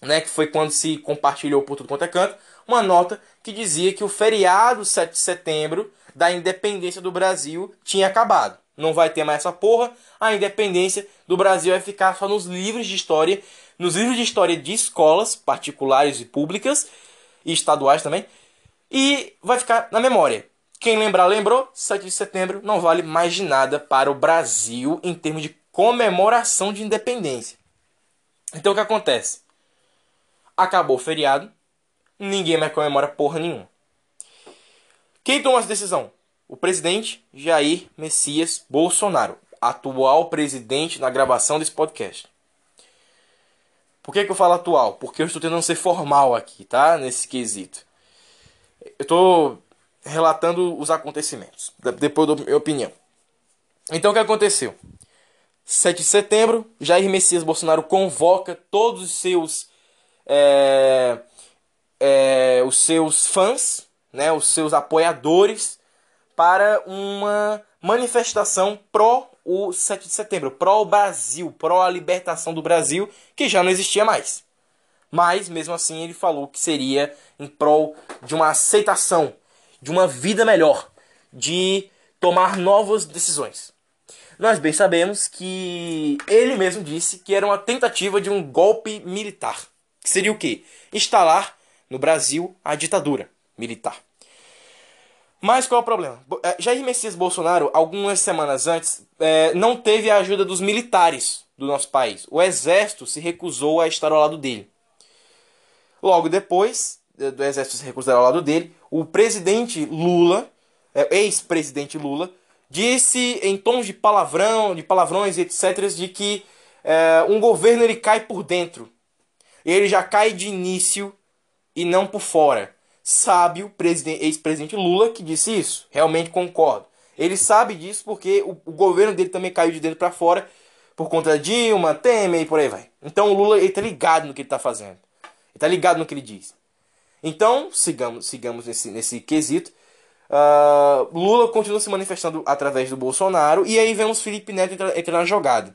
A: né, que foi quando se compartilhou por tudo quanto é canto, uma nota que dizia que o feriado 7 de setembro da independência do Brasil tinha acabado. Não vai ter mais essa porra, a independência do Brasil vai ficar só nos livros de história, nos livros de história de escolas particulares e públicas e estaduais também, e vai ficar na memória. Quem lembrar, lembrou, 7 de setembro não vale mais de nada para o Brasil em termos de comemoração de independência. Então o que acontece? Acabou o feriado, ninguém mais comemora porra nenhuma. Quem toma essa decisão? O presidente Jair Messias Bolsonaro, atual presidente na gravação desse podcast. Por que, que eu falo atual? Porque eu estou tentando ser formal aqui, tá? Nesse quesito. Eu estou relatando os acontecimentos, depois da minha opinião. Então o que aconteceu? 7 de setembro, Jair Messias Bolsonaro convoca todos os seus é, é, os seus fãs, né, os seus apoiadores, para uma manifestação pró o 7 de setembro, pró o Brasil, pró a libertação do Brasil, que já não existia mais. Mas, mesmo assim, ele falou que seria em prol de uma aceitação, de uma vida melhor, de tomar novas decisões. Nós bem sabemos que ele mesmo disse que era uma tentativa de um golpe militar. Seria o quê? Instalar no Brasil a ditadura militar. Mas qual é o problema? Eh, Jair Messias Bolsonaro, algumas semanas antes, é, não teve a ajuda dos militares do nosso país. O exército se recusou a estar ao lado dele. Logo depois eh, do exército se recusar ao lado dele, o presidente Lula, ex-presidente Lula, disse em tons de palavrão, de palavrões etc, de que é, um governo ele cai por dentro ele já cai de início e não por fora. Sabe o ex-presidente Lula que disse isso. Realmente concordo. Ele sabe disso porque o, o governo dele também caiu de dentro para fora por conta de Dilma, Temer e por aí vai. Então o Lula ele tá ligado no que ele tá fazendo. Ele tá ligado no que ele diz. Então, sigamos, sigamos nesse, nesse quesito. Uh, Lula continua se manifestando através do Bolsonaro. E aí vemos Felipe Neto entrar, entrar na jogada.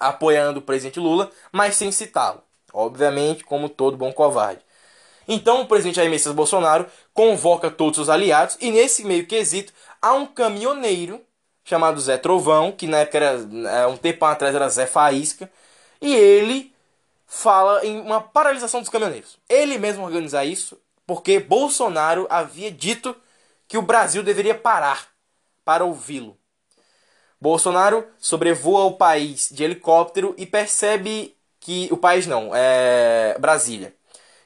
A: Apoiando o presidente Lula, mas sem citá-lo. Obviamente, como todo bom covarde. Então, o presidente Jair Messias Bolsonaro convoca todos os aliados e nesse meio quesito há um caminhoneiro chamado Zé Trovão, que na época era, é, um tempo atrás era Zé Faísca, e ele fala em uma paralisação dos caminhoneiros. Ele mesmo organiza isso porque Bolsonaro havia dito que o Brasil deveria parar para ouvi-lo. Bolsonaro sobrevoa o país de helicóptero e percebe que o país não, é Brasília,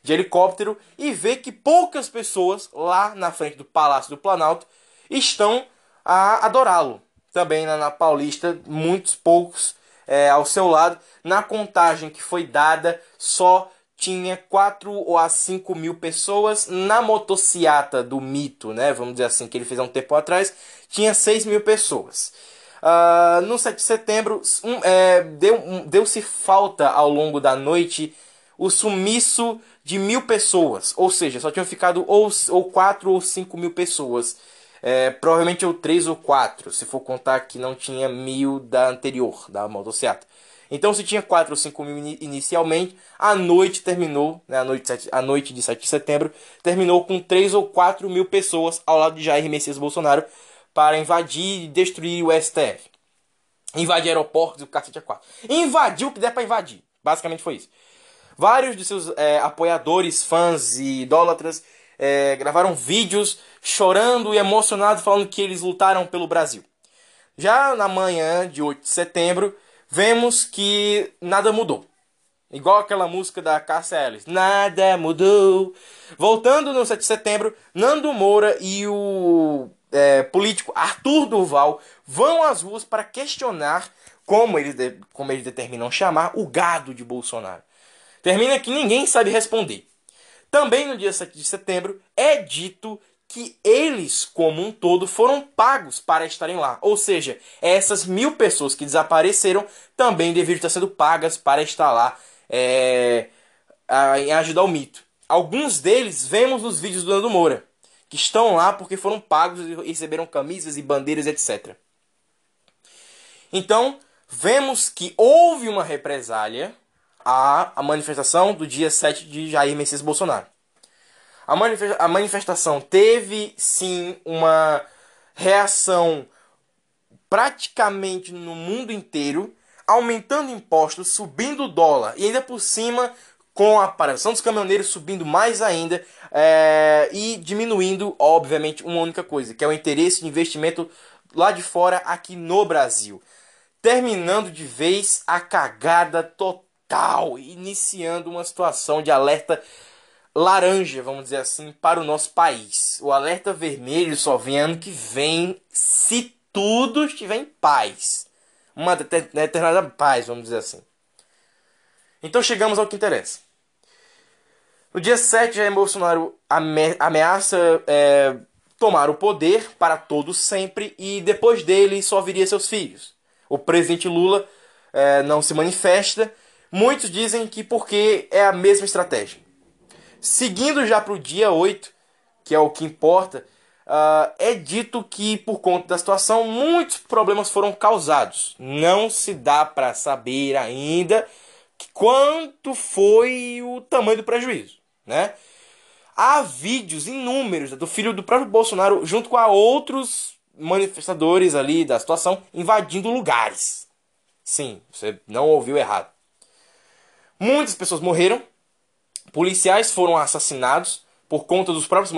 A: de helicóptero e vê que poucas pessoas lá na frente do Palácio do Planalto estão a adorá-lo. Também na, na, Paulista, muitos poucos é, ao seu lado. Na contagem que foi dada, só tinha 4 ou a 5 mil pessoas. Na motociata do mito, né? Vamos dizer assim, que ele fez há um tempo atrás, tinha 6 mil pessoas. Uh, no 7 de setembro, um, é, deu, um, deu-se falta ao longo da noite o sumiço de mil pessoas. Ou seja, só tinham ficado ou, ou 4 ou 5 mil pessoas. É, provavelmente ou 3 ou 4, se for contar que não tinha mil da anterior, da motocicleta. Então, se tinha 4 ou 5 mil inicialmente, a noite terminou, né, a, noite, a noite de 7 de setembro, terminou com 3 ou 4 mil pessoas ao lado de Jair Messias Bolsonaro para invadir e destruir o STF. Invadir aeroportos e o cacete a 4. Invadir o que der para invadir. Basicamente foi isso. Vários de seus é, apoiadores, fãs e idólatras é, gravaram vídeos chorando e emocionados falando que eles lutaram pelo Brasil. Já na manhã de 8 de setembro, vemos que nada mudou. Igual aquela música da Cássia Ellis. Nada mudou. Voltando no 7 de setembro, Nando Moura e o é, político Arthur Duval vão às ruas para questionar como eles, como eles determinam chamar o gado de Bolsonaro. Termina que ninguém sabe responder. Também no dia 7 de setembro é dito que eles, como um todo, foram pagos para estarem lá. Ou seja, essas mil pessoas que desapareceram também deveriam estar sendo pagas para estar lá é, em ajudar o mito. Alguns deles vemos nos vídeos do Nando Moura, que estão lá porque foram pagos e receberam camisas e bandeiras, etc. Então, vemos que houve uma represália a manifestação do dia 7 de Jair Messias Bolsonaro. A manifestação teve sim uma reação praticamente no mundo inteiro, aumentando impostos, subindo o dólar e ainda por cima com a paralisação dos caminhoneiros subindo mais ainda é, e diminuindo, obviamente, uma única coisa, que é o interesse de investimento lá de fora aqui no Brasil. Terminando de vez a cagada total iniciando uma situação de alerta laranja, vamos dizer assim, para o nosso país. O alerta vermelho só vem ano que vem, se tudo estiver em paz. Uma determinada paz, vamos dizer assim. Então chegamos ao que interessa. No dia 7, Jair Bolsonaro ameaça é, tomar o poder para todos sempre e depois dele só viria seus filhos. O presidente Lula é, não se manifesta Muitos dizem que porque é a mesma estratégia. Seguindo já para o dia 8, que é o que importa, uh, é dito que por conta da situação muitos problemas foram causados. Não se dá para saber ainda quanto foi o tamanho do prejuízo, né? Há vídeos inúmeros do filho do próprio Bolsonaro junto com outros manifestadores ali da situação invadindo lugares. Sim, você não ouviu errado. Muitas pessoas morreram, policiais foram assassinados por conta dos próprios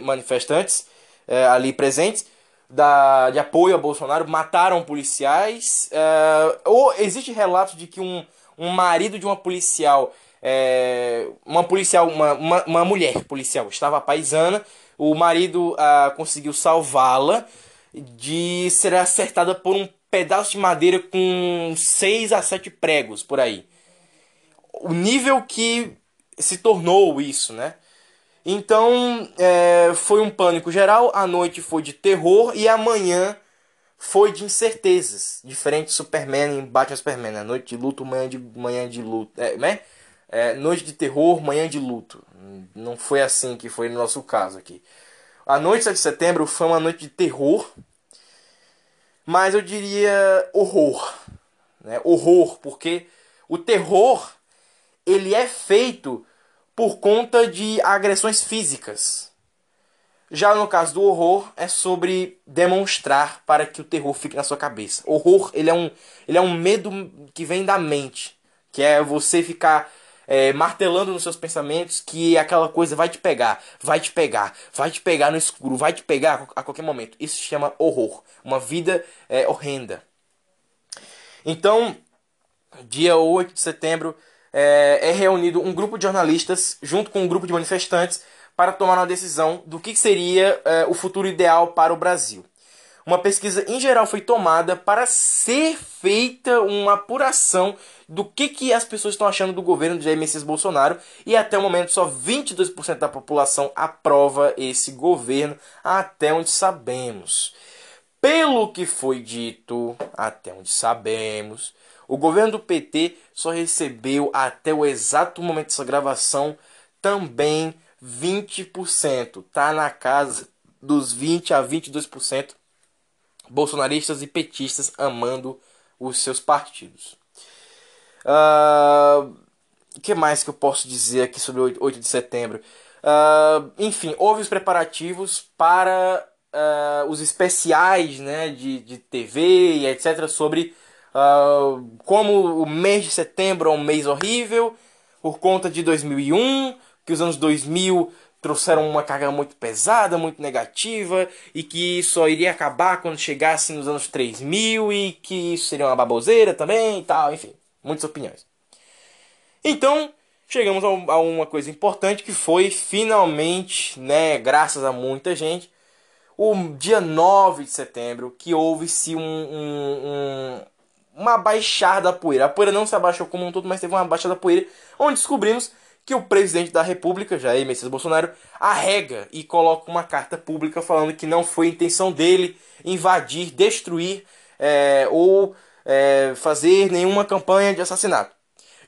A: manifestantes é, ali presentes da, de apoio a Bolsonaro, mataram policiais. É, ou existe relatos de que um, um marido de uma policial, é, uma policial, uma, uma, uma, mulher policial, estava paisana, o marido ah, conseguiu salvá-la de ser acertada por um pedaço de madeira com seis a sete pregos por aí o nível que se tornou isso, né? Então é, foi um pânico geral, a noite foi de terror e amanhã foi de incertezas. Diferente de Superman em Batman Superman, né? noite de luto, manhã de, manhã de luto. É, né? É, noite de terror, manhã de luto. Não foi assim que foi no nosso caso aqui. A noite de setembro foi uma noite de terror, mas eu diria horror. Né? Horror, porque o terror ele é feito por conta de agressões físicas. Já no caso do horror, é sobre demonstrar para que o terror fique na sua cabeça. Horror, ele é um, ele é um medo que vem da mente, que é você ficar é, martelando nos seus pensamentos que aquela coisa vai te pegar, vai te pegar, vai te pegar no escuro, vai te pegar a qualquer momento. Isso se chama horror, uma vida é, horrenda. Então, dia 8 de setembro é, é reunido um grupo de jornalistas junto com um grupo de manifestantes para tomar uma decisão do que seria é, o futuro ideal para o Brasil. Uma pesquisa em geral foi tomada para ser feita uma apuração do que, que as pessoas estão achando do governo de Jair Messias Bolsonaro e até o momento só 22% da população aprova esse governo, até onde sabemos. Pelo que foi dito, até onde sabemos, o governo do PT só recebeu até o exato momento dessa gravação também 20%. Tá na casa dos 20 a 22% bolsonaristas e petistas amando os seus partidos. Uh, o que mais que eu posso dizer aqui sobre o 8 de setembro? Uh, enfim, houve os preparativos para uh, os especiais né, de, de TV e etc. sobre como o mês de setembro é um mês horrível por conta de 2001, que os anos 2000 trouxeram uma carga muito pesada, muito negativa, e que só iria acabar quando chegasse nos anos 3000 e que isso seria uma baboseira também e tal, enfim, muitas opiniões. Então, chegamos a uma coisa importante que foi finalmente, né, graças a muita gente, o dia 9 de setembro, que houve-se um, um, um, uma baixada da poeira. A poeira não se abaixou como um todo, mas teve uma baixada da poeira, onde descobrimos que o presidente da República, Jair Messias Bolsonaro, arrega e coloca uma carta pública falando que não foi intenção dele invadir, destruir é, ou é, fazer nenhuma campanha de assassinato.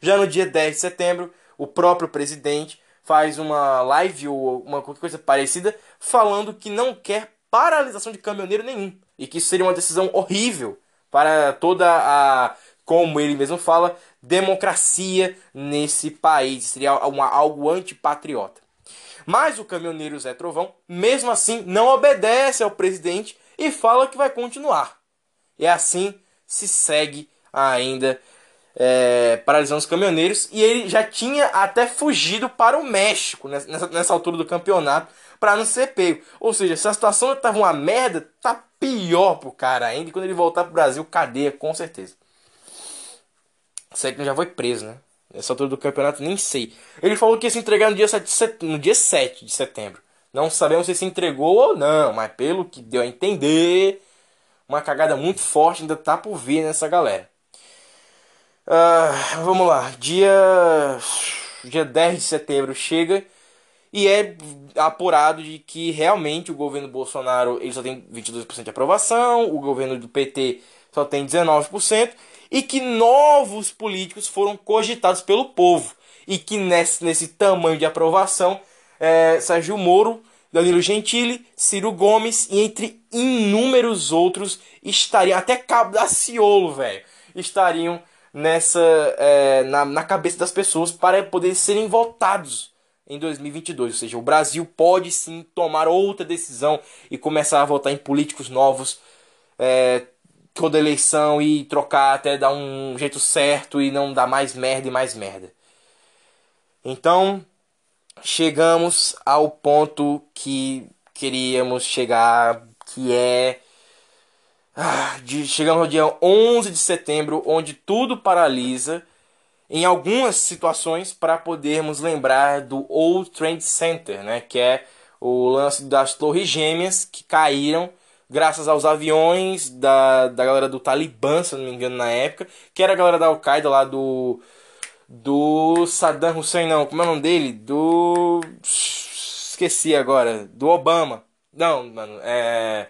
A: Já no dia 10 de setembro, o próprio presidente faz uma live ou uma coisa parecida falando que não quer paralisação de caminhoneiro nenhum e que isso seria uma decisão horrível para toda a como ele mesmo fala, democracia nesse país. Seria uma, algo antipatriota. Mas o caminhoneiro Zé Trovão, mesmo assim, não obedece ao presidente e fala que vai continuar. E assim se segue ainda é, paralisando os caminhoneiros. E ele já tinha até fugido para o México nessa, nessa altura do campeonato para não ser pego. Ou seja, se a situação estava uma merda, tá pior pro cara ainda. E quando ele voltar pro Brasil, cadeia, com certeza. Que já foi preso, né? Nessa altura do campeonato, nem sei. Ele falou que ia se entregar no dia 7 de, set... no dia 7 de setembro. Não sabemos se se entregou ou não, mas pelo que deu a entender, uma cagada muito forte ainda tá por vir nessa galera. Uh, vamos lá, dia, dia 10 de setembro chega e é apurado de que realmente o governo Bolsonaro ele só tem 22% de aprovação, o governo do PT só tem 19% e que novos políticos foram cogitados pelo povo. E que nesse, nesse tamanho de aprovação é, Sérgio Moro, Danilo Gentili, Ciro Gomes e entre inúmeros outros estariam até Cabo da Ciolo, velho, estariam nessa é, na, na cabeça das pessoas para poder serem votados em 2022, ou seja, o Brasil pode sim tomar outra decisão e começar a votar em políticos novos, é, toda eleição e trocar até dar um jeito certo e não dar mais merda e mais merda. Então, chegamos ao ponto que queríamos chegar, que é ah, de, chegamos ao dia 11 de setembro, onde tudo paralisa em algumas situações para podermos lembrar do Old Trade Center, né, que é o lance das torres gêmeas que caíram graças aos aviões da, da galera do Talibã, se não me engano, na época, que era a galera da Al-Qaeda lá do. Do Saddam Hussein, não, como é o nome dele? Do. Esqueci agora. Do Obama. Não, mano, é.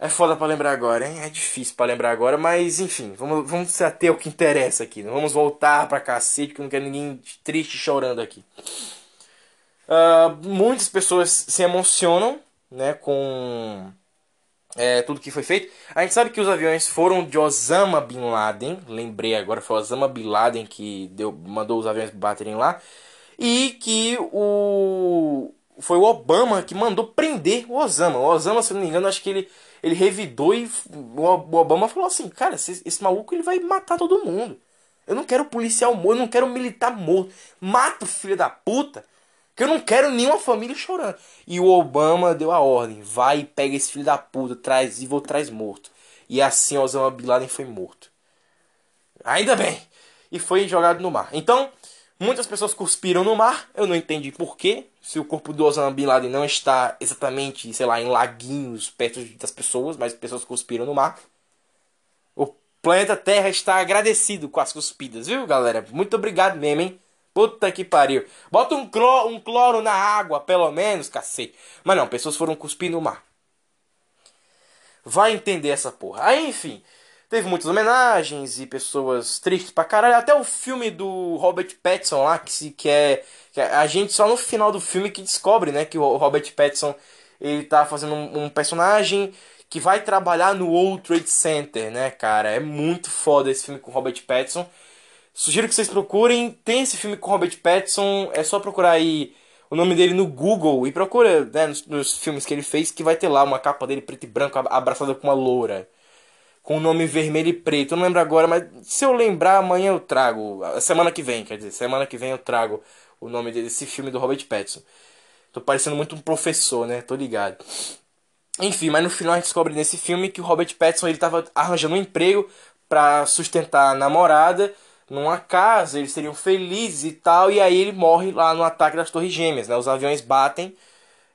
A: É foda pra lembrar agora, hein? É difícil pra lembrar agora, mas enfim, vamos, vamos se ater ao que interessa aqui. Não vamos voltar pra cacete, que eu não quero ninguém triste chorando aqui. Uh, muitas pessoas se emocionam né, com é, tudo que foi feito. A gente sabe que os aviões foram de Osama Bin Laden, lembrei agora, foi Osama Bin Laden que deu, mandou os aviões baterem lá, e que o foi o Obama que mandou prender o Osama. O Osama, se não me engano, acho que ele, ele revidou e o Obama falou assim: Cara, esse, esse maluco ele vai matar todo mundo. Eu não quero policial morto, eu não quero militar morto. Mata o filho da puta. Que eu não quero nenhuma família chorando. E o Obama deu a ordem: vai e pega esse filho da puta, traz e vou traz morto. E assim Osama Bin Laden foi morto. Ainda bem. E foi jogado no mar. Então, muitas pessoas cuspiram no mar. Eu não entendi porquê. Se o corpo do Osama Bin Laden não está exatamente, sei lá, em laguinhos perto das pessoas, mas pessoas cuspiram no mar. O planeta Terra está agradecido com as cuspidas, viu, galera? Muito obrigado mesmo, hein? Puta que pariu. Bota um cloro, um cloro na água, pelo menos, cacete. Mas não, pessoas foram cuspir no mar. vai entender essa porra. Aí, enfim, teve muitas homenagens e pessoas tristes pra caralho. Até o filme do Robert Pattinson lá, que, se, que, é, que a gente só no final do filme que descobre, né, que o Robert Pattinson ele tá fazendo um, um personagem que vai trabalhar no World Trade Center, né, cara? É muito foda esse filme com o Robert Pattinson. Sugiro que vocês procurem. Tem esse filme com Robert Pattinson. É só procurar aí o nome dele no Google e procura né, nos, nos, filmes que ele fez que vai ter lá uma capa dele preto e branco abraçada com uma loura. Com o nome vermelho e preto. Eu não lembro agora, mas se eu lembrar, amanhã eu trago. Semana que vem, quer dizer, semana que vem eu trago o nome desse filme do Robert Pattinson. Tô parecendo muito um professor, né? Tô ligado. Enfim, mas no final a gente descobre nesse filme que o Robert Pattinson ele tava arranjando um emprego para sustentar a namorada numa casa, eles seriam felizes e tal, e aí ele morre lá no ataque das Torres Gêmeas, né? Os aviões batem,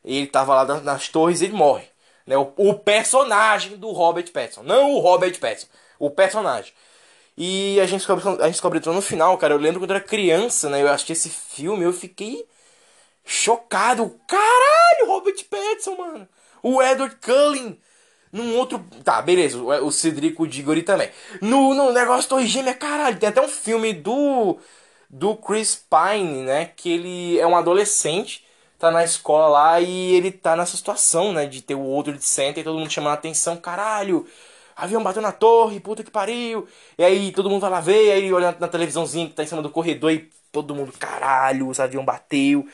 A: ele tava lá nas torres e ele morre. Né? O, o, personagem do Robert Pattinson, não o Robert Pattinson, o personagem. E a gente descobre, a gente descobre no final, cara. Eu lembro quando eu era criança, né? Eu assisti esse filme, eu fiquei chocado. Caralho, Robert Pattinson, mano. O Edward Cullen num outro. Tá, beleza, o Cedrico Diggory também. No, no negócio Torre Gêmea, caralho, tem até um filme do. Do Chris Pine, né? Que ele é um adolescente, tá na escola lá e ele tá nessa situação, né? De ter o outro de center e todo mundo chamando a atenção, caralho. Avião bateu na torre, puta que pariu. E aí todo mundo vai lá ver, aí olhando na televisãozinha que tá em cima do corredor e todo mundo, caralho, os avião bateu.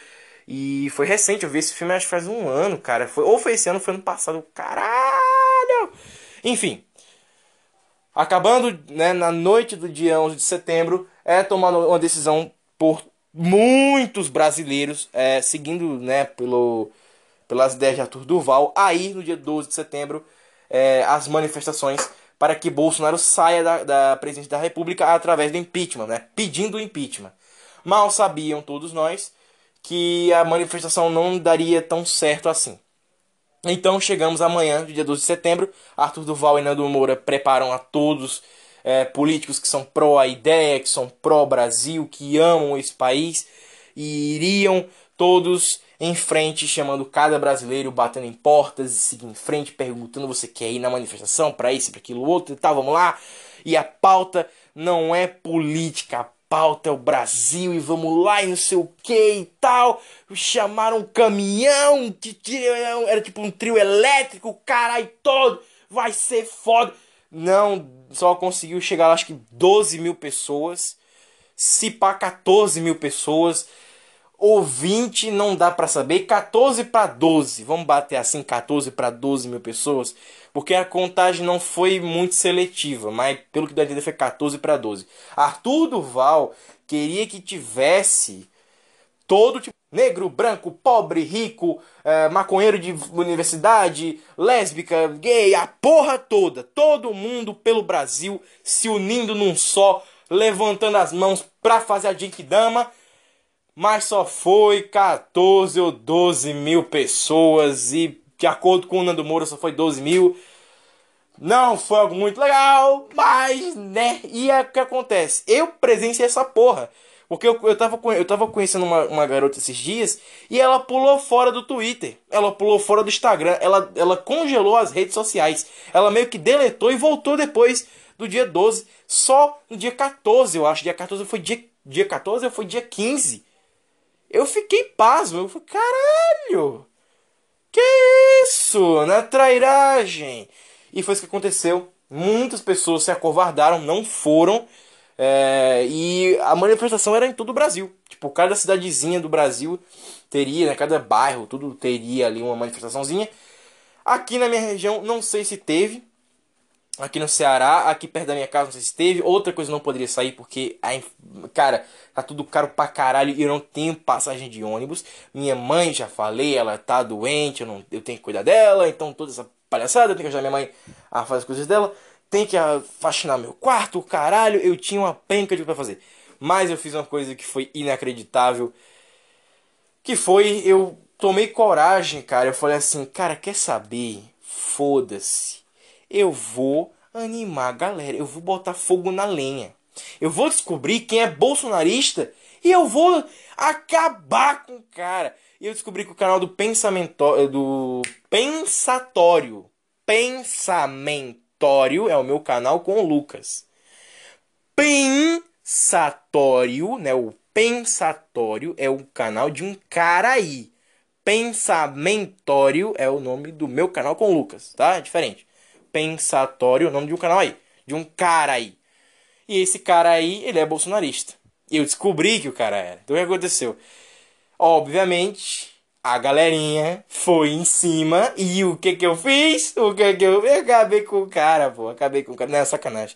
A: E foi recente, eu vi esse filme acho que faz um ano, cara. Foi, ou foi esse ano, foi ano passado. Caralho! Enfim, acabando né, na noite do dia 11 de setembro, é tomada uma decisão por muitos brasileiros, é, seguindo né, pelo, pelas ideias de Arthur Duval, aí no dia 12 de setembro, é, as manifestações para que Bolsonaro saia da, da presidência da República através do impeachment, né, pedindo o impeachment. Mal sabiam todos nós que a manifestação não daria tão certo assim. Então chegamos amanhã, dia 12 de setembro. Arthur Duval e Nando Moura preparam a todos é, políticos que são pró a ideia, que são pró Brasil, que amam esse país e iriam todos em frente, chamando cada brasileiro, batendo em portas e seguindo em frente, perguntando: você quer ir na manifestação para isso, para aquilo outro e tal, vamos lá. E a pauta não é política, pauta é o Brasil e vamos lá e não sei o que e tal. Chamaram um caminhão que era tipo um trio elétrico, caralho todo. Vai ser foda. Não, só conseguiu chegar acho que 12 mil pessoas. Se pá 14 mil pessoas. Ou 20, não dá para saber. 14 para 12. Vamos bater assim, 14 para 12 mil pessoas porque a contagem não foi muito seletiva, mas pelo que dá a entender foi 14 para 12. Arthur Duval queria que tivesse todo tipo negro, branco, pobre, rico, é, maconheiro de universidade, lésbica, gay, a porra toda, todo mundo pelo Brasil se unindo num só, levantando as mãos pra fazer a Dama, mas só foi 14 ou 12 mil pessoas e de acordo com o Nando Moura, só foi 12 mil. Não foi algo muito legal, mas, né? E é o que acontece. Eu presenciei essa porra. Porque eu, eu, tava, eu tava conhecendo uma, uma garota esses dias e ela pulou fora do Twitter. Ela pulou fora do Instagram. Ela, ela congelou as redes sociais. Ela meio que deletou e voltou depois do dia 12. Só no dia 14, eu acho. Dia 14 foi dia, dia 14 ou foi dia 15? Eu fiquei pasmo. Eu falei, caralho! Que isso? Na trairagem. E foi isso que aconteceu. Muitas pessoas se acovardaram, não foram. É, e a manifestação era em todo o Brasil. Tipo, cada cidadezinha do Brasil teria, né, cada bairro, tudo teria ali uma manifestaçãozinha. Aqui na minha região, não sei se teve, aqui no Ceará, aqui perto da minha casa, não sei se teve. Outra coisa não poderia sair porque, cara, tá tudo caro pra caralho e eu não tenho passagem de ônibus. Minha mãe, já falei, ela tá doente, eu, não, eu tenho que cuidar dela, então toda essa palhaçada, eu tenho que ajudar minha mãe a fazer as coisas dela. Tem que faxinar meu quarto, caralho, eu tinha uma penca de pra fazer. Mas eu fiz uma coisa que foi inacreditável. Que foi, eu tomei coragem, cara. Eu falei assim, cara, quer saber? Foda-se eu vou animar a galera, eu vou botar fogo na lenha. Eu vou descobrir quem é bolsonarista e eu vou acabar com o cara. E eu descobri que o canal do pensamento do pensatório, Pensamentório é o meu canal com o Lucas. Pensatório, né? O Pensatório é o canal de um cara aí. Pensamentório é o nome do meu canal com o Lucas, tá? É diferente. Pensatório o nome de um canal aí. De um cara aí. E esse cara aí, ele é bolsonarista. Eu descobri que o cara era. Então o que aconteceu? Obviamente, a galerinha foi em cima e o que que eu fiz? O que que eu, eu acabei com o cara, pô, acabei com o cara, não é sacanagem.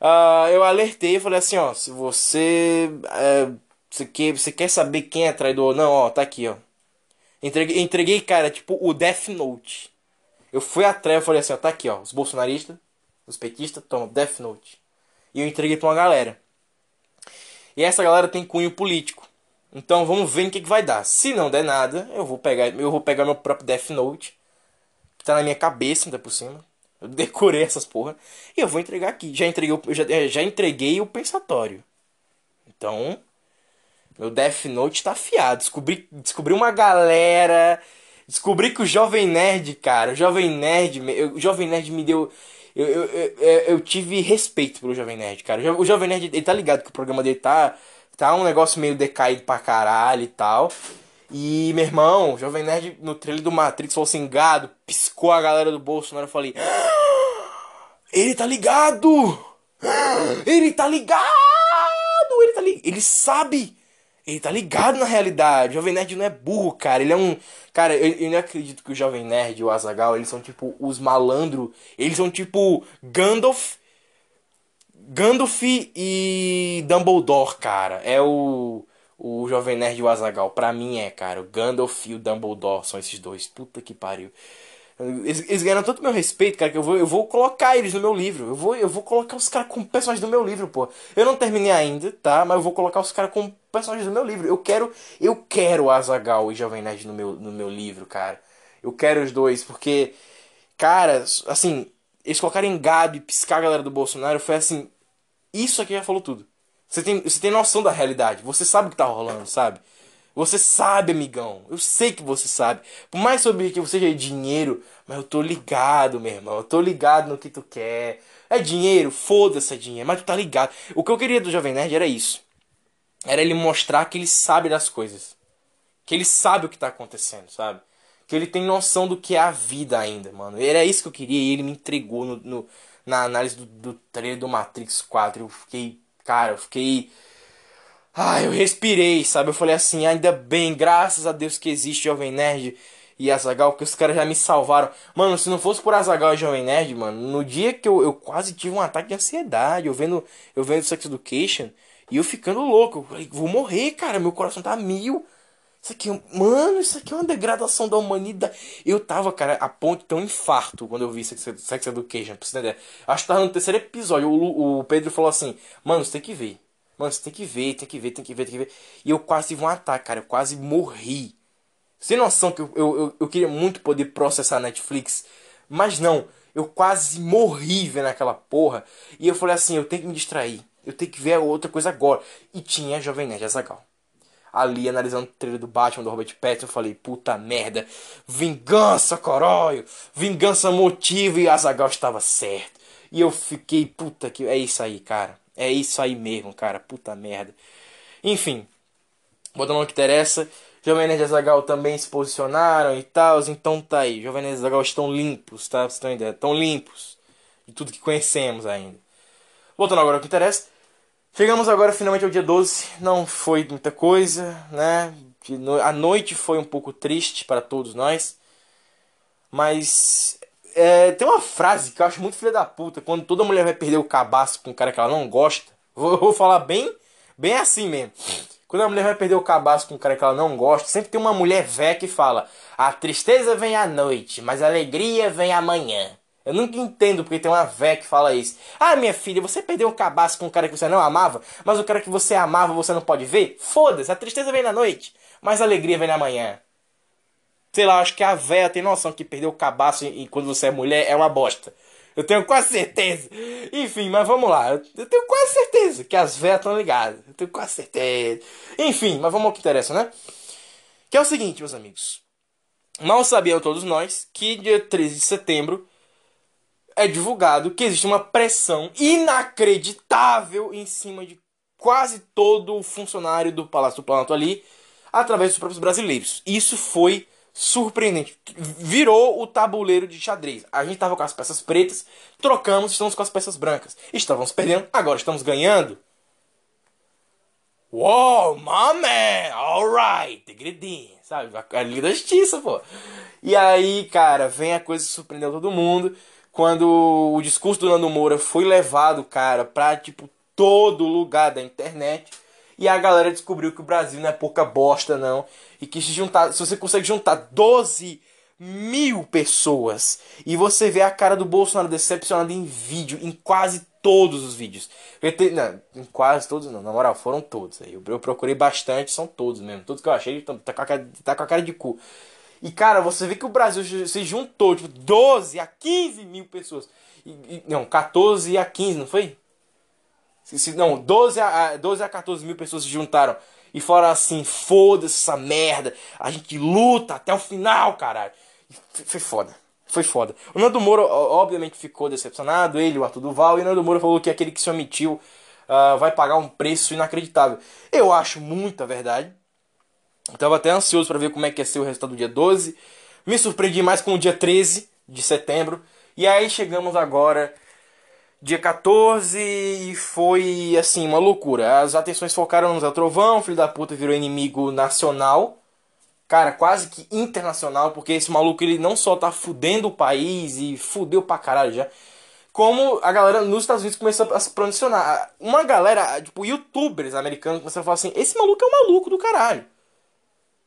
A: Uh, eu alertei e falei assim, ó, se você, uh, você, quer, você quer saber quem é traidor ou não, ó, tá aqui, ó. Entreguei, entreguei, cara, tipo o Death Note. Eu fui atrás e falei assim, ó, tá aqui, ó, os bolsonaristas, os petistas, toma, Death Note. E eu entreguei pra uma galera. E essa galera tem cunho político. Então vamos ver o que, que vai dar. Se não der nada, eu vou pegar, eu vou pegar meu próprio Death Note, que tá na minha cabeça, ainda por cima. Eu decorei essas porra. E eu vou entregar aqui. Já entreguei, já, é, já entreguei o pensatório. Então, meu Death Note tá afiado. Descobri, descobri uma galera. Descobri que o Jovem Nerd, cara, o Jovem Nerd, o Jovem Nerd me deu. Eu, eu, eu, eu, tive respeito pelo Jovem Nerd, cara. O Jovem Nerd, ele tá ligado que o programa dele tá Tá um negócio meio decaído pra caralho e tal. E, meu irmão, Jovem Nerd no trailer do Matrix falou assim, gado, piscou a galera do Bolsonaro. Eu falei, ah, ele tá ligado! Ele tá ligado! Ele tá ligado! Ele sabe! Ele tá ligado na realidade. O Jovem Nerd não é burro, cara. Ele é um. Cara, eu, eu não acredito que o Jovem Nerd e o Azagal eles são tipo os malandros. Eles são tipo Gandalf Gandalf e Dumbledore, cara. É o. O Jovem Nerd e o Azagal. Pra mim é, cara. O Gandalf e o Dumbledore são esses dois. Puta que pariu. Eles, eles ganharam tanto meu respeito, cara, que eu vou, eu vou colocar eles no meu livro. Eu vou, eu vou colocar os caras como personagens do meu livro, pô. Eu não terminei ainda, tá? Mas eu vou colocar os caras como personagens do meu livro. Eu quero. Eu quero Azagal e Jovem Nerd no meu, no meu livro, cara. Eu quero os dois, porque. Cara, assim. Eles colocarem gado e piscar a galera do Bolsonaro foi assim isso aqui já falou tudo. Você tem, você tem noção da realidade. Você sabe o que tá rolando, sabe? Você sabe, amigão. Eu sei que você sabe. Por mais sobre que você seja dinheiro, mas eu tô ligado, meu irmão. Eu tô ligado no que tu quer. É dinheiro? Foda-se é dinheiro. Mas tu tá ligado. O que eu queria do Jovem Nerd era isso. Era ele mostrar que ele sabe das coisas. Que ele sabe o que tá acontecendo, sabe? Que ele tem noção do que é a vida ainda, mano. Era isso que eu queria e ele me entregou no, no na análise do, do trailer do Matrix 4. Eu fiquei. Cara, eu fiquei. Ah, eu respirei, sabe? Eu falei assim, ainda bem, graças a Deus que existe Jovem Nerd e Azagal, que os caras já me salvaram. Mano, se não fosse por Azagal e Jovem Nerd, mano, no dia que eu, eu quase tive um ataque de ansiedade, eu vendo, eu vendo Sex Education, e eu ficando louco. Eu falei, vou morrer, cara, meu coração tá mil. Isso aqui, mano, isso aqui é uma degradação da humanidade. Eu tava, cara, a ponto de ter um infarto quando eu vi Sex, Sex Education, pra você entender. Acho que tava no terceiro episódio. O, o Pedro falou assim: Mano, você tem que ver. Mano, você tem que ver, tem que ver, tem que ver, tem que ver. E eu quase tive um ataque, cara. Eu quase morri. Sem noção que eu, eu, eu, eu queria muito poder processar a Netflix. Mas não, eu quase morri vendo aquela porra. E eu falei assim: eu tenho que me distrair. Eu tenho que ver outra coisa agora. E tinha Jovem Nerd Azagal ali analisando o trailer do Batman do Robert Pattinson, eu falei, puta merda, vingança, coróio, vingança motivo e Azagal estava certo. E eu fiquei, puta que é isso aí, cara. É isso aí mesmo, cara, puta merda. Enfim, botando o que interessa, Jovem Nerd e Azagal também se posicionaram e tal, então tá aí. Jovem Nerd e Azagal estão limpos, tá? Vocês estão ideia? Estão limpos de tudo que conhecemos ainda. Voltando agora ao que interessa. Chegamos agora finalmente ao dia 12. Não foi muita coisa, né? A noite foi um pouco triste para todos nós. Mas é, tem uma frase que eu acho muito filha da puta. Quando toda mulher vai perder o cabaço com um cara que ela não gosta. Vou, vou falar bem, bem assim mesmo. Quando a mulher vai perder o cabaço com um cara que ela não gosta, sempre tem uma mulher velha que fala: A tristeza vem à noite, mas a alegria vem amanhã. Eu nunca entendo porque tem uma véia que fala isso. Ah, minha filha, você perdeu um cabaço com um cara que você não amava, mas o cara que você amava você não pode ver? Foda-se, a tristeza vem na noite, mas a alegria vem na manhã. Sei lá, acho que a véia tem noção que perder o cabaço e quando você é mulher é uma bosta. Eu tenho quase certeza. Enfim, mas vamos lá. Eu tenho quase certeza que as véias estão ligadas. Eu tenho quase certeza. Enfim, mas vamos ao que interessa, né? Que é o seguinte, meus amigos. Mal sabiam todos nós que dia 13 de setembro é divulgado que existe uma pressão inacreditável em cima de quase todo o funcionário do Palácio do Planalto ali, através dos próprios brasileiros. Isso foi surpreendente. Virou o tabuleiro de xadrez. A gente estava com as peças pretas, trocamos, estamos com as peças brancas. Estávamos perdendo, agora estamos ganhando. Uou, my man, alright, tigredinho, sabe? A Liga da Justiça, pô. E aí, cara, vem a coisa que surpreendeu todo mundo. Quando o discurso do Nando Moura foi levado, cara, pra, tipo, todo lugar da internet. E a galera descobriu que o Brasil não é pouca bosta, não. E que se juntar, se você consegue juntar 12 mil pessoas e você vê a cara do Bolsonaro decepcionado em vídeo, em quase todos os vídeos. Te, não, em quase todos não, na moral, foram todos. Eu, eu procurei bastante, são todos mesmo. Todos que eu achei, tá, tá, com a cara, tá com a cara de cu. E cara, você vê que o Brasil se juntou, tipo, 12 a 15 mil pessoas. E, e, não, 14 a 15, não foi? Se, não, 12 a, 12 a 14 mil pessoas se juntaram. E falaram assim, foda-se essa merda. A gente luta até o final, caralho. Foi foda. Foi foda. O Nando Moura, obviamente, ficou decepcionado. Ele, o Arthur Duval. E o Nando Moura falou que aquele que se omitiu uh, vai pagar um preço inacreditável. Eu acho muita verdade. Estava até ansioso para ver como é que ia ser o resultado do dia 12. Me surpreendi mais com o dia 13 de setembro. E aí chegamos agora, dia 14, e foi assim, uma loucura. As atenções focaram no Zé Trovão, filho da puta virou inimigo nacional cara, quase que internacional, porque esse maluco ele não só tá fudendo o país e fudeu pra caralho já, como a galera nos Estados Unidos começou a se pronunciar. Uma galera, tipo, youtubers americanos começaram a falar assim: esse maluco é um maluco do caralho.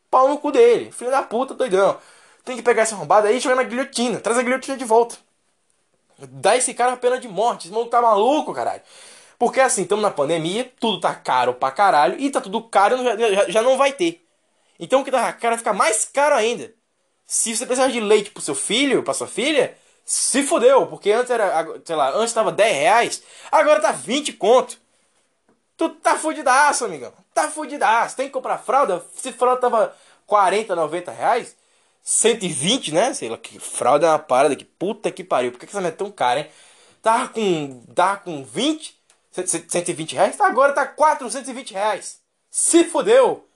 A: Pau no cu dele, filho da puta, doidão. Tem que pegar essa arrombada aí e jogar na guilhotina. Traz a guilhotina de volta. Dá esse cara a pena de morte. Esse maluco tá maluco, caralho. Porque assim, estamos na pandemia, tudo tá caro pra caralho, e tá tudo caro, já, já, não vai ter. Então o que dá cara fica mais caro ainda. Se você precisar de leite pro seu filho, pra sua filha, se fodeu, porque antes era, sei lá, antes tava 10 reais, agora tá 20 conto. Tu tá fudidaço, amigão. Tá fudidaço. Tem que comprar fralda. Se fralda tava 40, 90 reais, 120, né? Sei lá, que fralda é uma parada que puta que pariu. Por que essa merda é tão cara, hein? Tá com, tá com 20, 120 reais, agora tá 420 reais. Se fodeu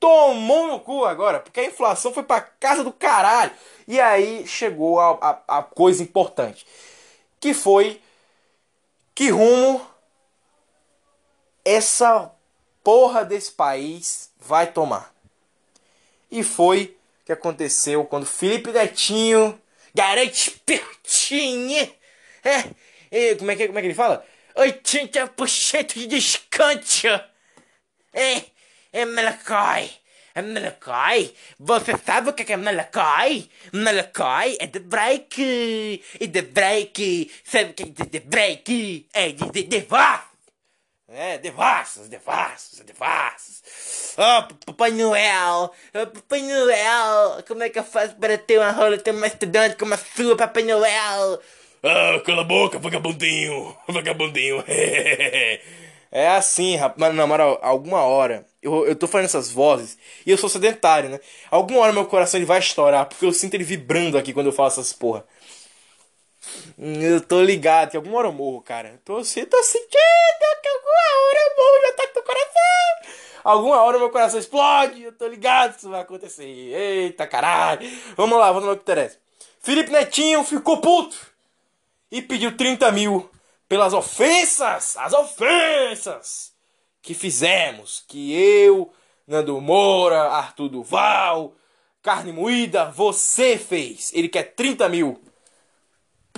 A: tomou no cu agora, porque a inflação foi pra casa do caralho. E aí chegou a, a, a coisa importante, que foi que rumo essa porra desse país vai tomar. E foi que aconteceu quando Felipe Netinho, garante pertinho, é, como, é que, como é que ele fala? 80% de descanso. É, é Malakai. É Malakai. Você sabe o que é Malakai? Malakai é de break. E de break. Sabe o que é de break? É de, de, de É, devassos, devassos, devassos. Oh, Papai Noel, oh, Papai Noel, como é que eu faço para ter uma rola tão mais estudante como a sua, Papai Noel? Ah, cala a boca, vagabundinho, vagabundinho. É assim, rapaz. Na moral, alguma hora. Eu, eu tô fazendo essas vozes. E eu sou sedentário, né? Alguma hora meu coração ele vai estourar. Porque eu sinto ele vibrando aqui quando eu falo essas porra. Eu tô ligado que alguma hora eu morro, cara. Tô, tô sentindo que alguma hora eu morro já tá com o coração. Alguma hora meu coração explode. Eu tô ligado que isso vai acontecer. Eita caralho. Vamos lá, vamos lá o que interessa. Felipe Netinho ficou puto. E pediu 30 mil pelas ofensas, as ofensas que fizemos, que eu, Nando Moura, Arthur Duval, Carne Moída, você fez. Ele quer 30 mil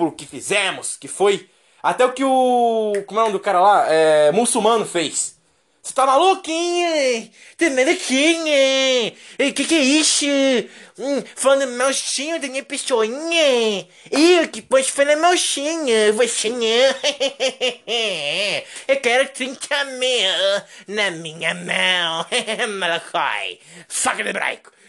A: por que fizemos, que foi até o que o. Como é o nome do cara lá? É, muçulmano fez. Você tá maluquinho? Maluquinho? O que que é isso? Hum, falando malchinho da minha pessoinha. Eu que posso falar malchinho, você não. Eu quero 30 mil na minha mão. Malacói. Saca de branco.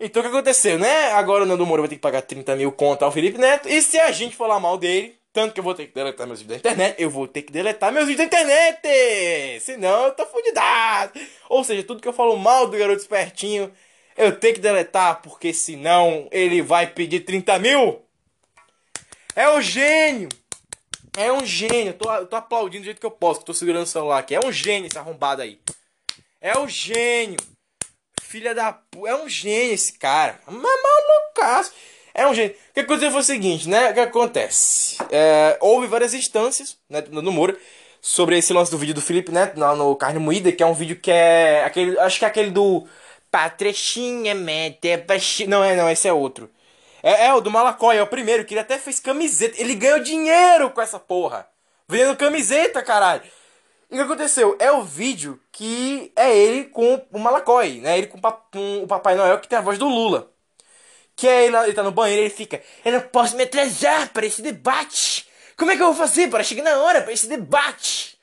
A: Então o que aconteceu, né? Agora o Nando Moura vai ter que pagar 30 mil conto ao Felipe Neto. E se a gente falar mal dele, tanto que eu vou ter que deletar meus vídeos da internet, eu vou ter que deletar meus vídeos da internet! Senão eu tô fudidado! Ou seja, tudo que eu falo mal do garoto espertinho, eu tenho que deletar, porque senão ele vai pedir 30 mil! É o gênio! É um gênio. Tô, tô aplaudindo do jeito que eu posso, que tô segurando o celular aqui. É um gênio esse arrombado aí. É o gênio. Filha da puta. É um gênio esse cara. Mas malucaço. É um gênio. O que aconteceu foi o seguinte, né? O que acontece? É, houve várias instâncias né, no Moura sobre esse lance do vídeo do Felipe Neto no, no Carne Moída, que é um vídeo que é. aquele Acho que é aquele do. Patrechinha, mete, Não, é, não, esse é outro. É, é o do Malacói, é o primeiro, que ele até fez camiseta. Ele ganhou dinheiro com essa porra. Vendendo camiseta, caralho. E o que aconteceu? É o vídeo que é ele com o Malacói, né? Ele com, o Papai Noel que tem a voz do Lula. Que é ele, ele tá no banheiro ele fica: Eu não posso me atrasar para esse debate. Como é que eu vou fazer para chegar na hora para esse debate?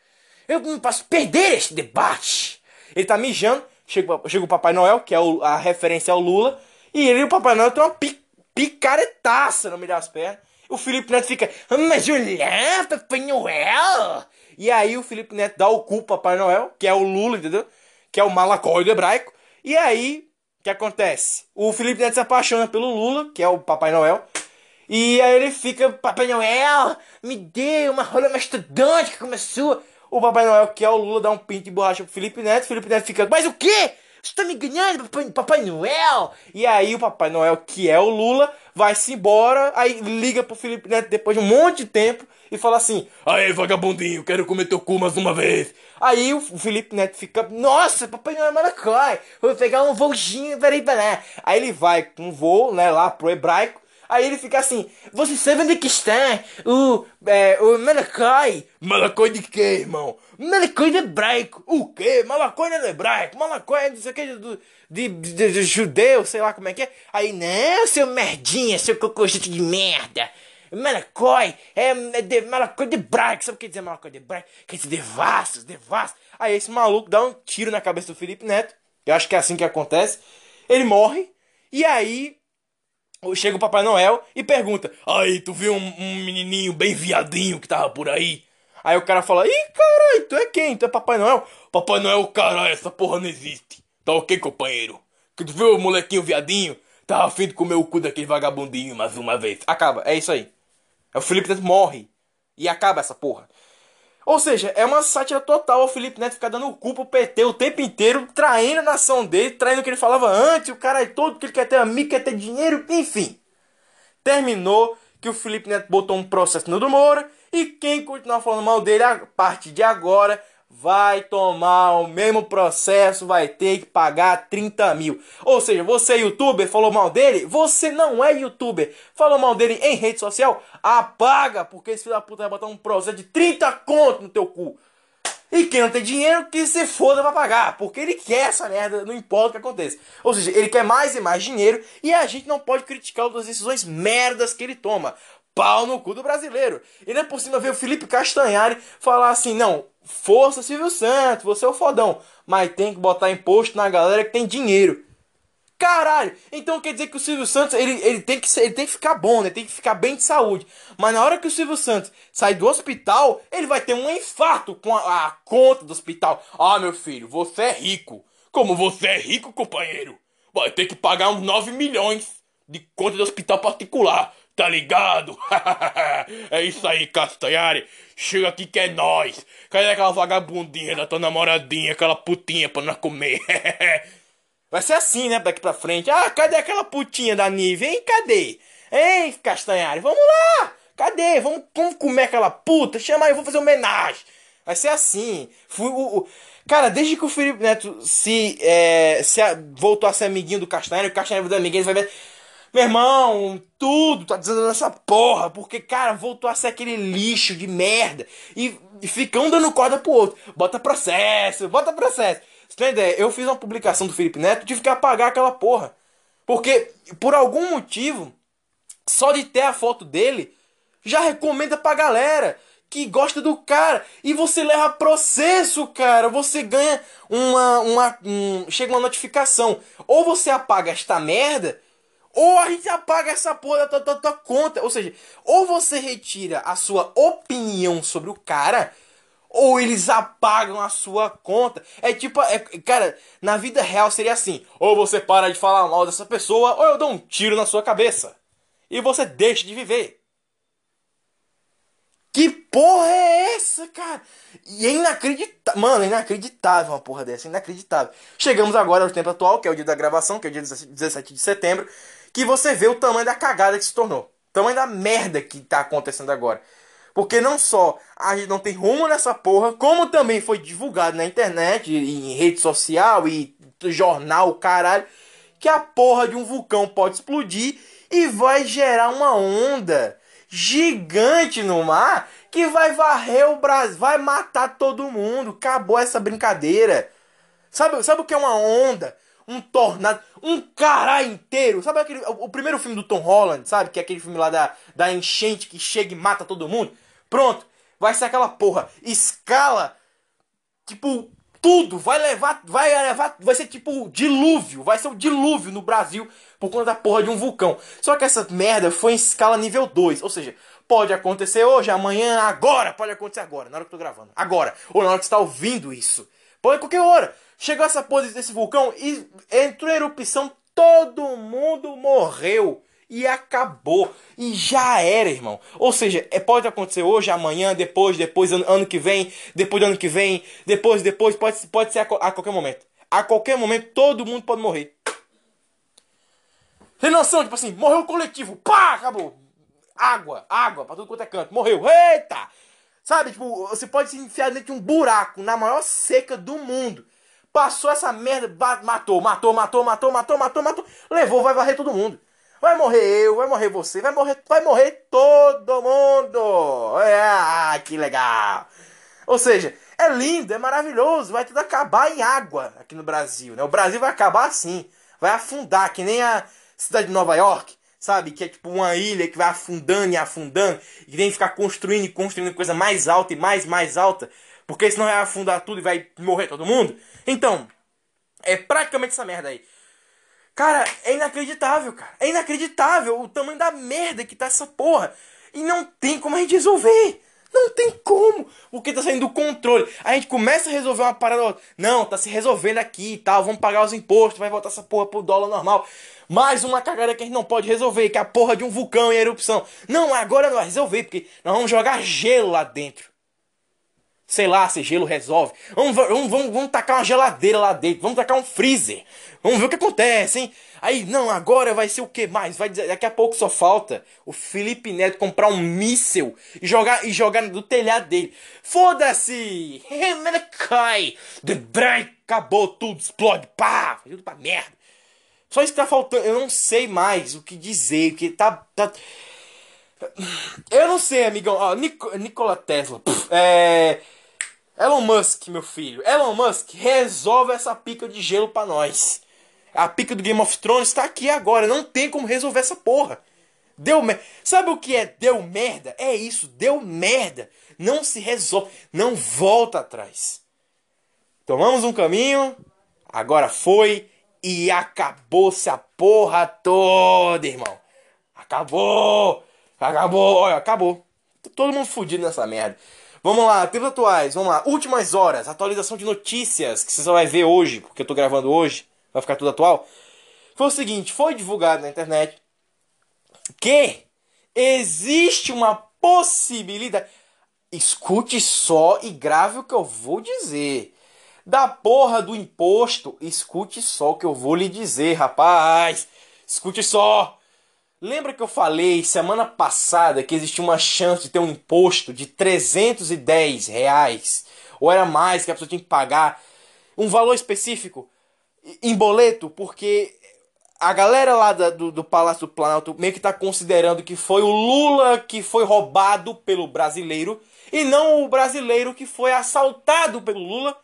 A: Eu não posso perder este debate. Ele tá mijando, chega, chega o Papai Noel, que é o, a referência ao Lula, e ele e o Papai Noel tem uma pica picaretaça no meio das pernas. O Felipe Neto fica, mas olha, Papai Noel. E aí o Felipe Neto dá o cu pro Papai Noel, que é o Lula, entendeu? Que é o malacóide hebraico. E aí, o que acontece? O Felipe Neto se apaixona pelo Lula, que é o Papai Noel. E aí ele fica, Papai Noel, me dê uma rola mastodôntica como a sua. O Papai Noel, que é o Lula, dá um pinto de borracha pro Felipe Neto. O Felipe Neto fica, mas o quê? Você tá me enganando, Papai, Papai Noel? E aí o Papai Noel, que é o Lula, vai-se embora, aí liga pro Felipe Neto depois de um monte de tempo e fala assim: Aí, vagabundinho, quero comer teu cu mais uma vez. Aí o Felipe Neto fica: Nossa, Papai Noel é Maracói, vou pegar um voozinho, peraí, peraí. Aí ele vai com um voo, né, lá pro hebraico. Aí ele fica assim: Você sabe onde que está o, é, o Malacói? Malacói de quê, irmão? Malacói de hebraico. O quê? Malacói não é hebraico. Malacói é não sei o que de, de, de, de, judeu, sei lá como é que é. Aí, não, seu merdinha, seu cocôzito de merda. Malacói é, é de, Malacói de hebraico. Sabe o que quer dizer Malacói de hebraico? Quer dizer devassos, devassos. Aí esse maluco dá um tiro na cabeça do Felipe Neto. Eu acho que é assim que acontece. Ele morre. E aí chega o Papai Noel e pergunta: Aí, tu viu um, um, menininho bem viadinho que tava por aí? Aí o cara fala: Ih, caralho, tu é quem? Tu é Papai Noel? Papai Noel, caralho, essa porra não existe. Tá ok, companheiro? Que tu viu o molequinho viadinho? Tava afim de comer o cu daquele vagabundinho mais uma vez. Acaba, é isso aí. É o Felipe Neto morre. E acaba essa porra. Ou seja, é uma sátira total ao Felipe Neto ficar dando culpa pro PT o tempo inteiro, traindo a nação dele, traindo o que ele falava antes, o cara é todo que ele quer ter amigo, quer ter dinheiro, enfim. Terminou que o Felipe Neto botou um processo no do Moura e quem continuar falando mal dele a partir de agora vai tomar o mesmo processo, vai ter que pagar 30 mil. Ou seja, você é youtuber, falou mal dele, você não é youtuber, falou mal dele em rede social, apaga, porque esse filho da puta vai botar um processo de 30 conto no teu cu. E quem não tem dinheiro, que se foda pra pagar, porque ele quer essa merda, não importa o que aconteça. Ou seja, ele quer mais e mais dinheiro e a gente não pode criticar as decisões merdas que ele toma. Pau no cu do brasileiro. E não é por cima ver o Felipe Castanhari falar assim: não, Força Silvio Santos, você é o fodão. Mas tem que botar imposto na galera que tem dinheiro. Caralho! Então quer dizer que o Silvio Santos ele, ele, tem que, ele tem que ficar bom, né? Tem que ficar bem de saúde. Mas na hora que o Silvio Santos sai do hospital, ele vai ter um infarto com a, a conta do hospital. Ah, meu filho, você é rico. Como você é rico, companheiro? Vai ter que pagar uns 9 milhões de conta do hospital particular. Tá ligado? é isso aí, Castanhari. Chega aqui que é nós. Cadê aquela vagabundinha da tua namoradinha, aquela putinha pra nós comer? Vai ser assim, né? Daqui pra frente. Ah, cadê aquela putinha da Nive, hein? Cadê? Hein, Castanhari? Vamos lá! Cadê? Vamos, vamos comer aquela puta? Chama aí, vou fazer homenagem. Vai ser assim. Fui, o, o... Cara, desde que o Felipe Neto se, é, se a, voltou a ser amiguinho do Castanhari, o Castanhari virou amiguinho, ele vai ver. Meu irmão, tudo tá dizendo nessa porra, porque, cara, voltou a ser aquele lixo de merda. E, e fica um dando corda pro outro. Bota processo, bota processo. Você tem ideia? Eu fiz uma publicação do Felipe Neto, tive que apagar aquela porra. Porque, por algum motivo, só de ter a foto dele, já recomenda pra galera que gosta do cara. E você leva processo, cara. Você ganha uma. uma um, chega uma notificação. Ou você apaga esta merda ou a gente apaga essa porra da tua, tua, conta. Ou seja, ou você retira a sua opinião sobre o cara, ou eles apagam a sua conta. É tipo, é, cara, na vida real seria assim: ou você para de falar mal dessa pessoa, ou eu dou um tiro na sua cabeça. E você deixa de viver. porra é essa, cara? E é inacreditável. Mano, é inacreditável uma porra dessa, inacreditável. Chegamos agora ao tempo atual, que é o dia da gravação, que é o dia 17 de setembro, que você vê o tamanho da cagada que se tornou. O tamanho da merda que tá acontecendo agora. Porque não só a gente não tem rumo nessa porra, como também foi divulgado na internet, em rede social e jornal, caralho, que a porra de um vulcão pode explodir e vai gerar uma onda gigante no mar que vai varrer o Brasil, vai matar todo mundo. Acabou essa brincadeira. Sabe, sabe o que é uma onda? Um tornado, um caralho inteiro. Sabe aquele, o, o, primeiro filme do Tom Holland, sabe? Que é aquele filme lá da, da enchente que chega e mata todo mundo. Pronto, vai ser aquela porra. Escala, tipo, tudo. Vai levar, vai levar, vai ser tipo dilúvio. Vai ser o um dilúvio no Brasil por conta da porra de um vulcão. Só que essa merda foi em escala nível 2. Ou seja, pode acontecer hoje, amanhã, agora. Pode acontecer agora, na hora que eu tô gravando. Agora. Ou na hora que você tá ouvindo isso. Pode qualquer hora. Chegou essa porra desse vulcão e entrou em erupção. Todo mundo morreu e acabou. E já era, irmão. Ou seja, é, pode acontecer hoje, amanhã, depois, depois, ano, ano que vem, depois do ano que vem, depois, depois, pode, pode ser a, a, qualquer momento. A qualquer momento, todo mundo pode morrer. Tem noção, tipo assim, morreu o coletivo, pá, acabou. Água, água, pra tudo quanto é canto, morreu, eita! Sabe, tipo, você pode se enfiar dentro de um buraco na maior seca do mundo. Passou essa merda, matou, matou, matou, matou, matou, matou, matou, levou, vai varrer todo mundo. Vai morrer eu, vai morrer você, vai morrer, vai morrer todo mundo. Ah, que legal. Ou seja, é lindo, é maravilhoso, vai tudo acabar em água aqui no Brasil, né? O Brasil vai acabar assim, vai afundar que nem a cidade de Nova York, sabe? Que é tipo uma ilha que vai afundando e afundando e tem que ficar construindo e construindo coisa mais alta e mais mais alta, porque senão vai afundar tudo e vai morrer todo mundo. Então, é praticamente essa merda aí. Cara, é inacreditável, cara. É inacreditável o tamanho da merda que tá essa porra. E não tem como a gente resolver. Não tem como, porque tá saindo do controle. A gente começa a resolver uma parada. Não, tá se resolvendo aqui e tal. Vamos pagar os impostos, vai voltar essa porra pro dólar normal. Mais uma cagada que a gente não pode resolver, que é a porra de um vulcão em erupção. Não, agora não vai resolver, porque nós vamos jogar gelo lá dentro. Sei lá se gelo resolve. Vamos, vamos, vamos, vamos tacar uma geladeira lá dentro. Vamos tacar um freezer. Vamos ver o que acontece, hein? Aí, não, agora vai ser o que mais? Vai dizer, daqui a pouco só falta o Felipe Neto comprar um míssel e jogar, e jogar do telhado dele. Foda-se! Cai! Acabou tudo, explode, pá! Tudo pra merda. Só isso que tá faltando. Eu não sei mais o que dizer, porque tá. tá... Eu não sei, amigão. Ó, Nic Nikola Tesla. Pff, é. Elon Musk, meu filho. Elon Musk, resolve essa pica de gelo pra nós. A pica do Game of Thrones tá aqui agora. Não tem como resolver essa porra. Deu merda. Sabe o que é deu merda? É isso, deu merda. Não se resolve. Não volta atrás. Tomamos um caminho. Agora foi. E acabou-se a porra toda, irmão. Acabou. Acabou. Olha, acabou. Todo mundo fudido nessa merda. Vamos lá, tempos atuais, vamos lá. Últimas horas, atualização de notícias, que você só vai ver hoje, porque eu tô gravando hoje, vai ficar tudo atual. Foi o seguinte, foi divulgado na internet que existe uma possibilidade. Escute só e grave o que eu vou dizer. Da porra do imposto, escute só o que eu vou lhe dizer, rapaz. Escute só. Lembra que eu falei semana passada que existia uma chance de ter um imposto de 310 reais? Ou era mais que a pessoa tinha que pagar um valor específico em boleto? Porque a galera lá do, do Palácio do Planalto meio que está considerando que foi o Lula que foi roubado pelo brasileiro e não o brasileiro que foi assaltado pelo Lula.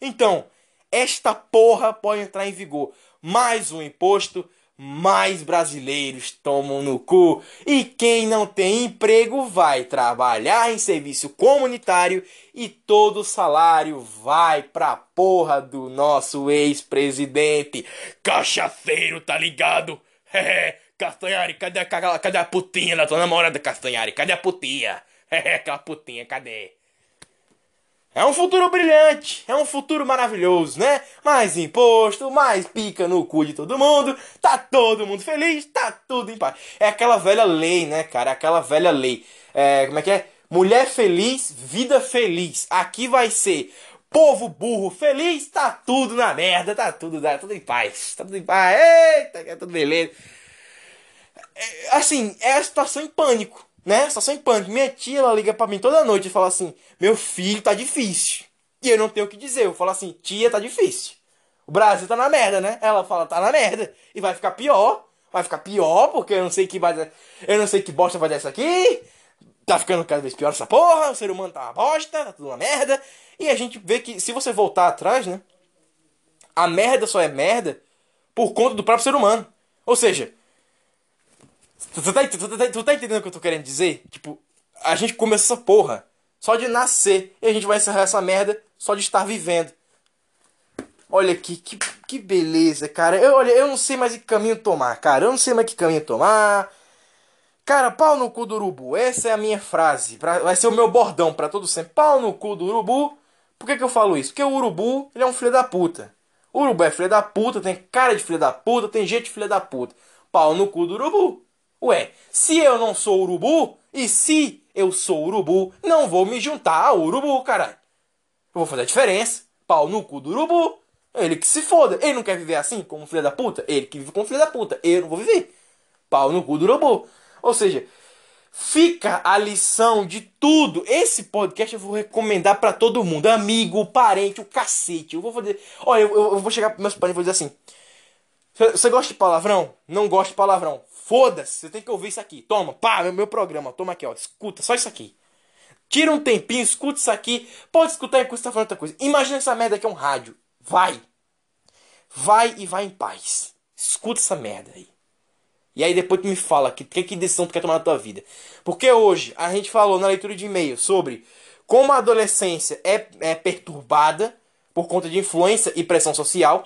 A: Então, esta porra pode entrar em vigor. Mais um imposto mais brasileiros tomam no cu e quem não tem emprego vai trabalhar em serviço comunitário e todo o salário vai pra porra do nosso ex-presidente. Cachaceiro, tá ligado? Castanhari, cadê, cadê a putinha da tua namorada, Castanhari? Cadê a putinha? Aquela putinha, cadê? É um futuro brilhante, é um futuro maravilhoso, né? Mais imposto, mais pica no cu de todo mundo, tá todo mundo feliz, tá tudo em paz. É aquela velha lei, né, cara? É aquela velha lei. É, como é que é? Mulher feliz, vida feliz. Aqui vai ser povo burro feliz, tá tudo na merda, tá tudo, tá tudo em paz. Tá tudo em paz. Eita, tá tudo beleza. É, assim, é a situação em pânico, né? Situação em pânico. Minha tia, ela liga pra mim toda noite e fala assim: Meu filho tá difícil. E eu não tenho o que dizer. Eu falo assim: Tia, tá difícil. O Brasil tá na merda, né? Ela fala: Tá na merda. E vai ficar pior. Vai ficar pior, porque eu não sei que vai. Eu não sei que bosta vai dessa aqui. Tá ficando cada vez pior essa porra. O ser humano tá uma bosta, tá tudo uma merda. E a gente vê que, se você voltar atrás, né? A merda só é merda por conta do próprio ser humano. Ou seja, tu, tu, tá, tu, tá, tu tá entendendo o que eu tô querendo dizer? Tipo, a gente começou essa porra só de nascer. E a gente vai encerrar essa merda só de estar vivendo. Olha aqui, que, que beleza, cara. Eu, olha, eu não sei mais que caminho tomar, cara. Eu não sei mais que caminho tomar. Cara, pau no cu do urubu. Essa é a minha frase. Pra, vai ser o meu bordão para todo sempre. Pau no cu do urubu. Por que, que eu falo isso? Porque o urubu, ele é um filho da puta. O urubu é filho da puta, tem cara de filho da puta, tem jeito de filho da puta. Pau no cu do urubu. Ué, se eu não sou urubu, e se eu sou urubu, não vou me juntar ao urubu, caralho. Eu vou fazer a diferença. Pau no cu do urubu. Ele que se foda. Ele não quer viver assim, como filho da puta? Ele que vive como filho da puta. Eu não vou viver. Pau no cu do urubu. Ou seja, fica a lição de tudo. Esse podcast eu vou recomendar para todo mundo, amigo, parente, o cacete. Eu vou fazer, olha, eu, eu vou chegar para meus parentes e vou dizer assim: você gosta de palavrão? Não gosta de palavrão? Foda-se, você tem que ouvir isso aqui. Toma, pá, meu, meu programa, toma aqui, ó, escuta, só isso aqui. Tira um tempinho, escuta isso aqui. Pode escutar enquanto você tá falando outra coisa. Imagina essa merda que é um rádio. Vai. Vai e vai em paz. Escuta essa merda aí. E aí depois tu me fala que, que, que decisão tu quer tomar na tua vida. Porque hoje a gente falou na leitura de e-mail sobre como a adolescência é, é perturbada por conta de influência e pressão social.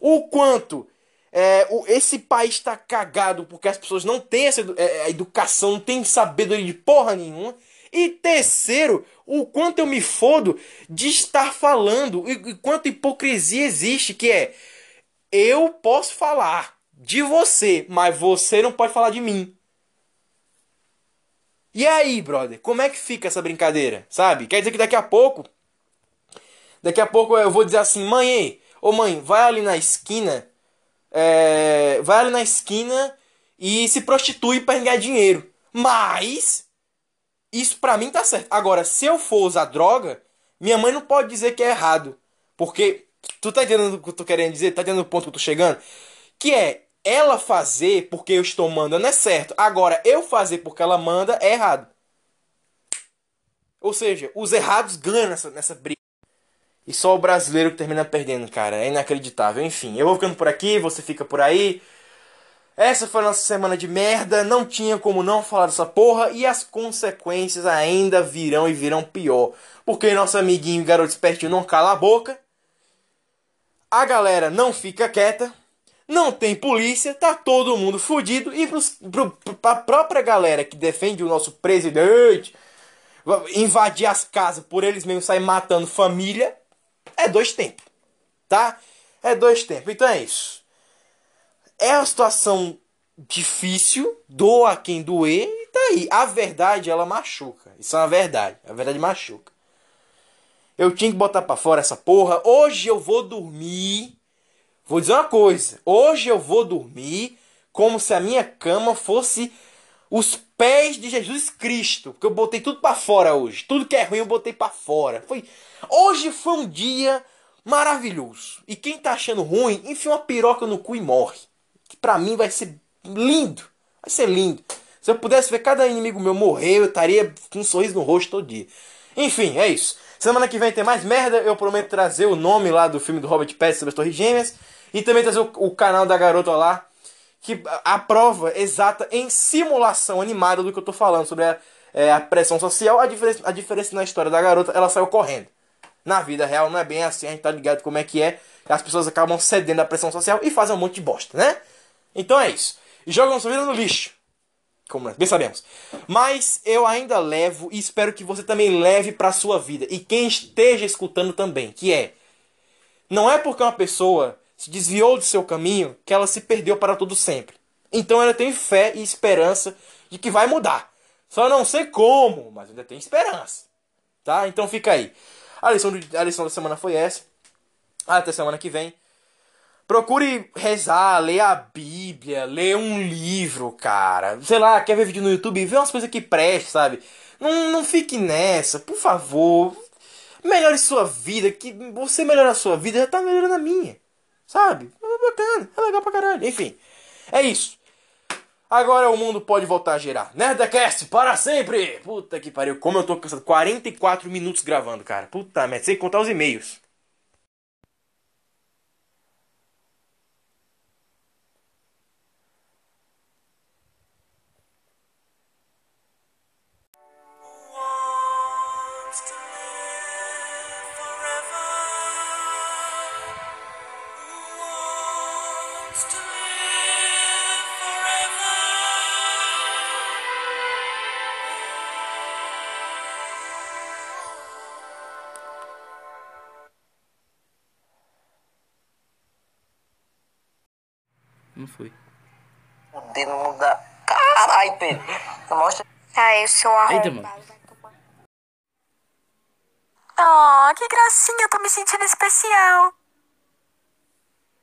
A: O quanto é, o, esse país está cagado porque as pessoas não têm essa é, educação, não têm sabedoria de porra nenhuma. E terceiro, o quanto eu me fodo de estar falando e, e quanto hipocrisia existe, que é eu posso falar, de você, mas você não pode falar de mim. E aí, brother, como é que fica essa brincadeira? Sabe? Quer dizer que daqui a pouco. Daqui a pouco eu vou dizer assim, mãe, ô mãe, vai ali na esquina. É, vai ali na esquina e se prostitui para ganhar dinheiro. Mas. Isso pra mim tá certo. Agora, se eu for usar droga, minha mãe não pode dizer que é errado. Porque. Tu tá entendendo o que eu tô querendo dizer? Tá entendendo o ponto que eu tô chegando? Que é, ela fazer porque eu estou mandando é certo. Agora, eu fazer porque ela manda é errado. Ou seja, os errados ganham nessa, nessa briga. E só o brasileiro que termina perdendo, cara. É inacreditável. Enfim, eu vou ficando por aqui, você fica por aí. Essa foi a nossa semana de merda. Não tinha como não falar dessa porra. E as consequências ainda virão e virão pior. Porque nosso amiguinho garoto espertinho não cala a boca. A galera não fica quieta não tem polícia, tá todo mundo fudido. E pros, pro, pra própria galera que defende o nosso presidente invadir as casas por eles mesmos sair matando família, é dois tempos. Tá? É dois tempos. Então é isso. É uma situação difícil, doa quem doer, e tá aí. A verdade, ela machuca. Isso é uma verdade. A verdade machuca. Eu tinha que botar pra fora essa porra. Hoje eu vou dormir Vou dizer uma coisa: hoje eu vou dormir como se a minha cama fosse os pés de Jesus Cristo, porque eu botei tudo para fora hoje. Tudo que é ruim eu botei para fora. Foi hoje foi um dia maravilhoso. E quem tá achando ruim, enfia uma piroca no cu e morre. Que para mim vai ser lindo. Vai ser lindo. Se eu pudesse ver cada inimigo meu morrer, eu estaria com um sorriso no rosto todo dia. Enfim, é isso. Semana que vem tem mais merda. Eu prometo trazer o nome lá do filme do Robert Pattinson sobre as Torres Gêmeas. E também trazer o, o canal da garota lá, que a prova exata em simulação animada do que eu tô falando sobre a, é, a pressão social. A diferença, a diferença na história da garota, ela saiu correndo. Na vida real não é bem assim, a gente tá ligado como é que é. As pessoas acabam cedendo à pressão social e fazem um monte de bosta, né? Então é isso. Jogam sua vida no lixo. Como nós bem sabemos. Mas eu ainda levo e espero que você também leve para sua vida. E quem esteja escutando também, que é não é porque uma pessoa se desviou do seu caminho, que ela se perdeu para todo sempre. Então ela tem fé e esperança de que vai mudar. Só não sei como, mas ainda tem esperança. Tá? Então fica aí. A lição, do, a lição da semana foi essa. Até semana que vem. Procure rezar, ler a Bíblia, ler um livro, cara. Sei lá, quer ver vídeo no YouTube? Vê umas coisas que prestem, sabe? Não, não fique nessa, por favor. Melhore sua vida, que você melhorar a sua vida já tá melhorando a minha. Sabe? É bacana, é legal pra caralho. Enfim, é isso. Agora o mundo pode voltar a girar. Nerdcast para sempre! Puta que pariu, como eu tô cansado. 44 minutos gravando, cara. Puta merda, sem contar os e-mails.
E: Foi.
F: O dedo dá. Caralho, Pedro. Mostra.
G: Ai, o seu arrombado. Oh, que gracinha, eu tô me sentindo especial.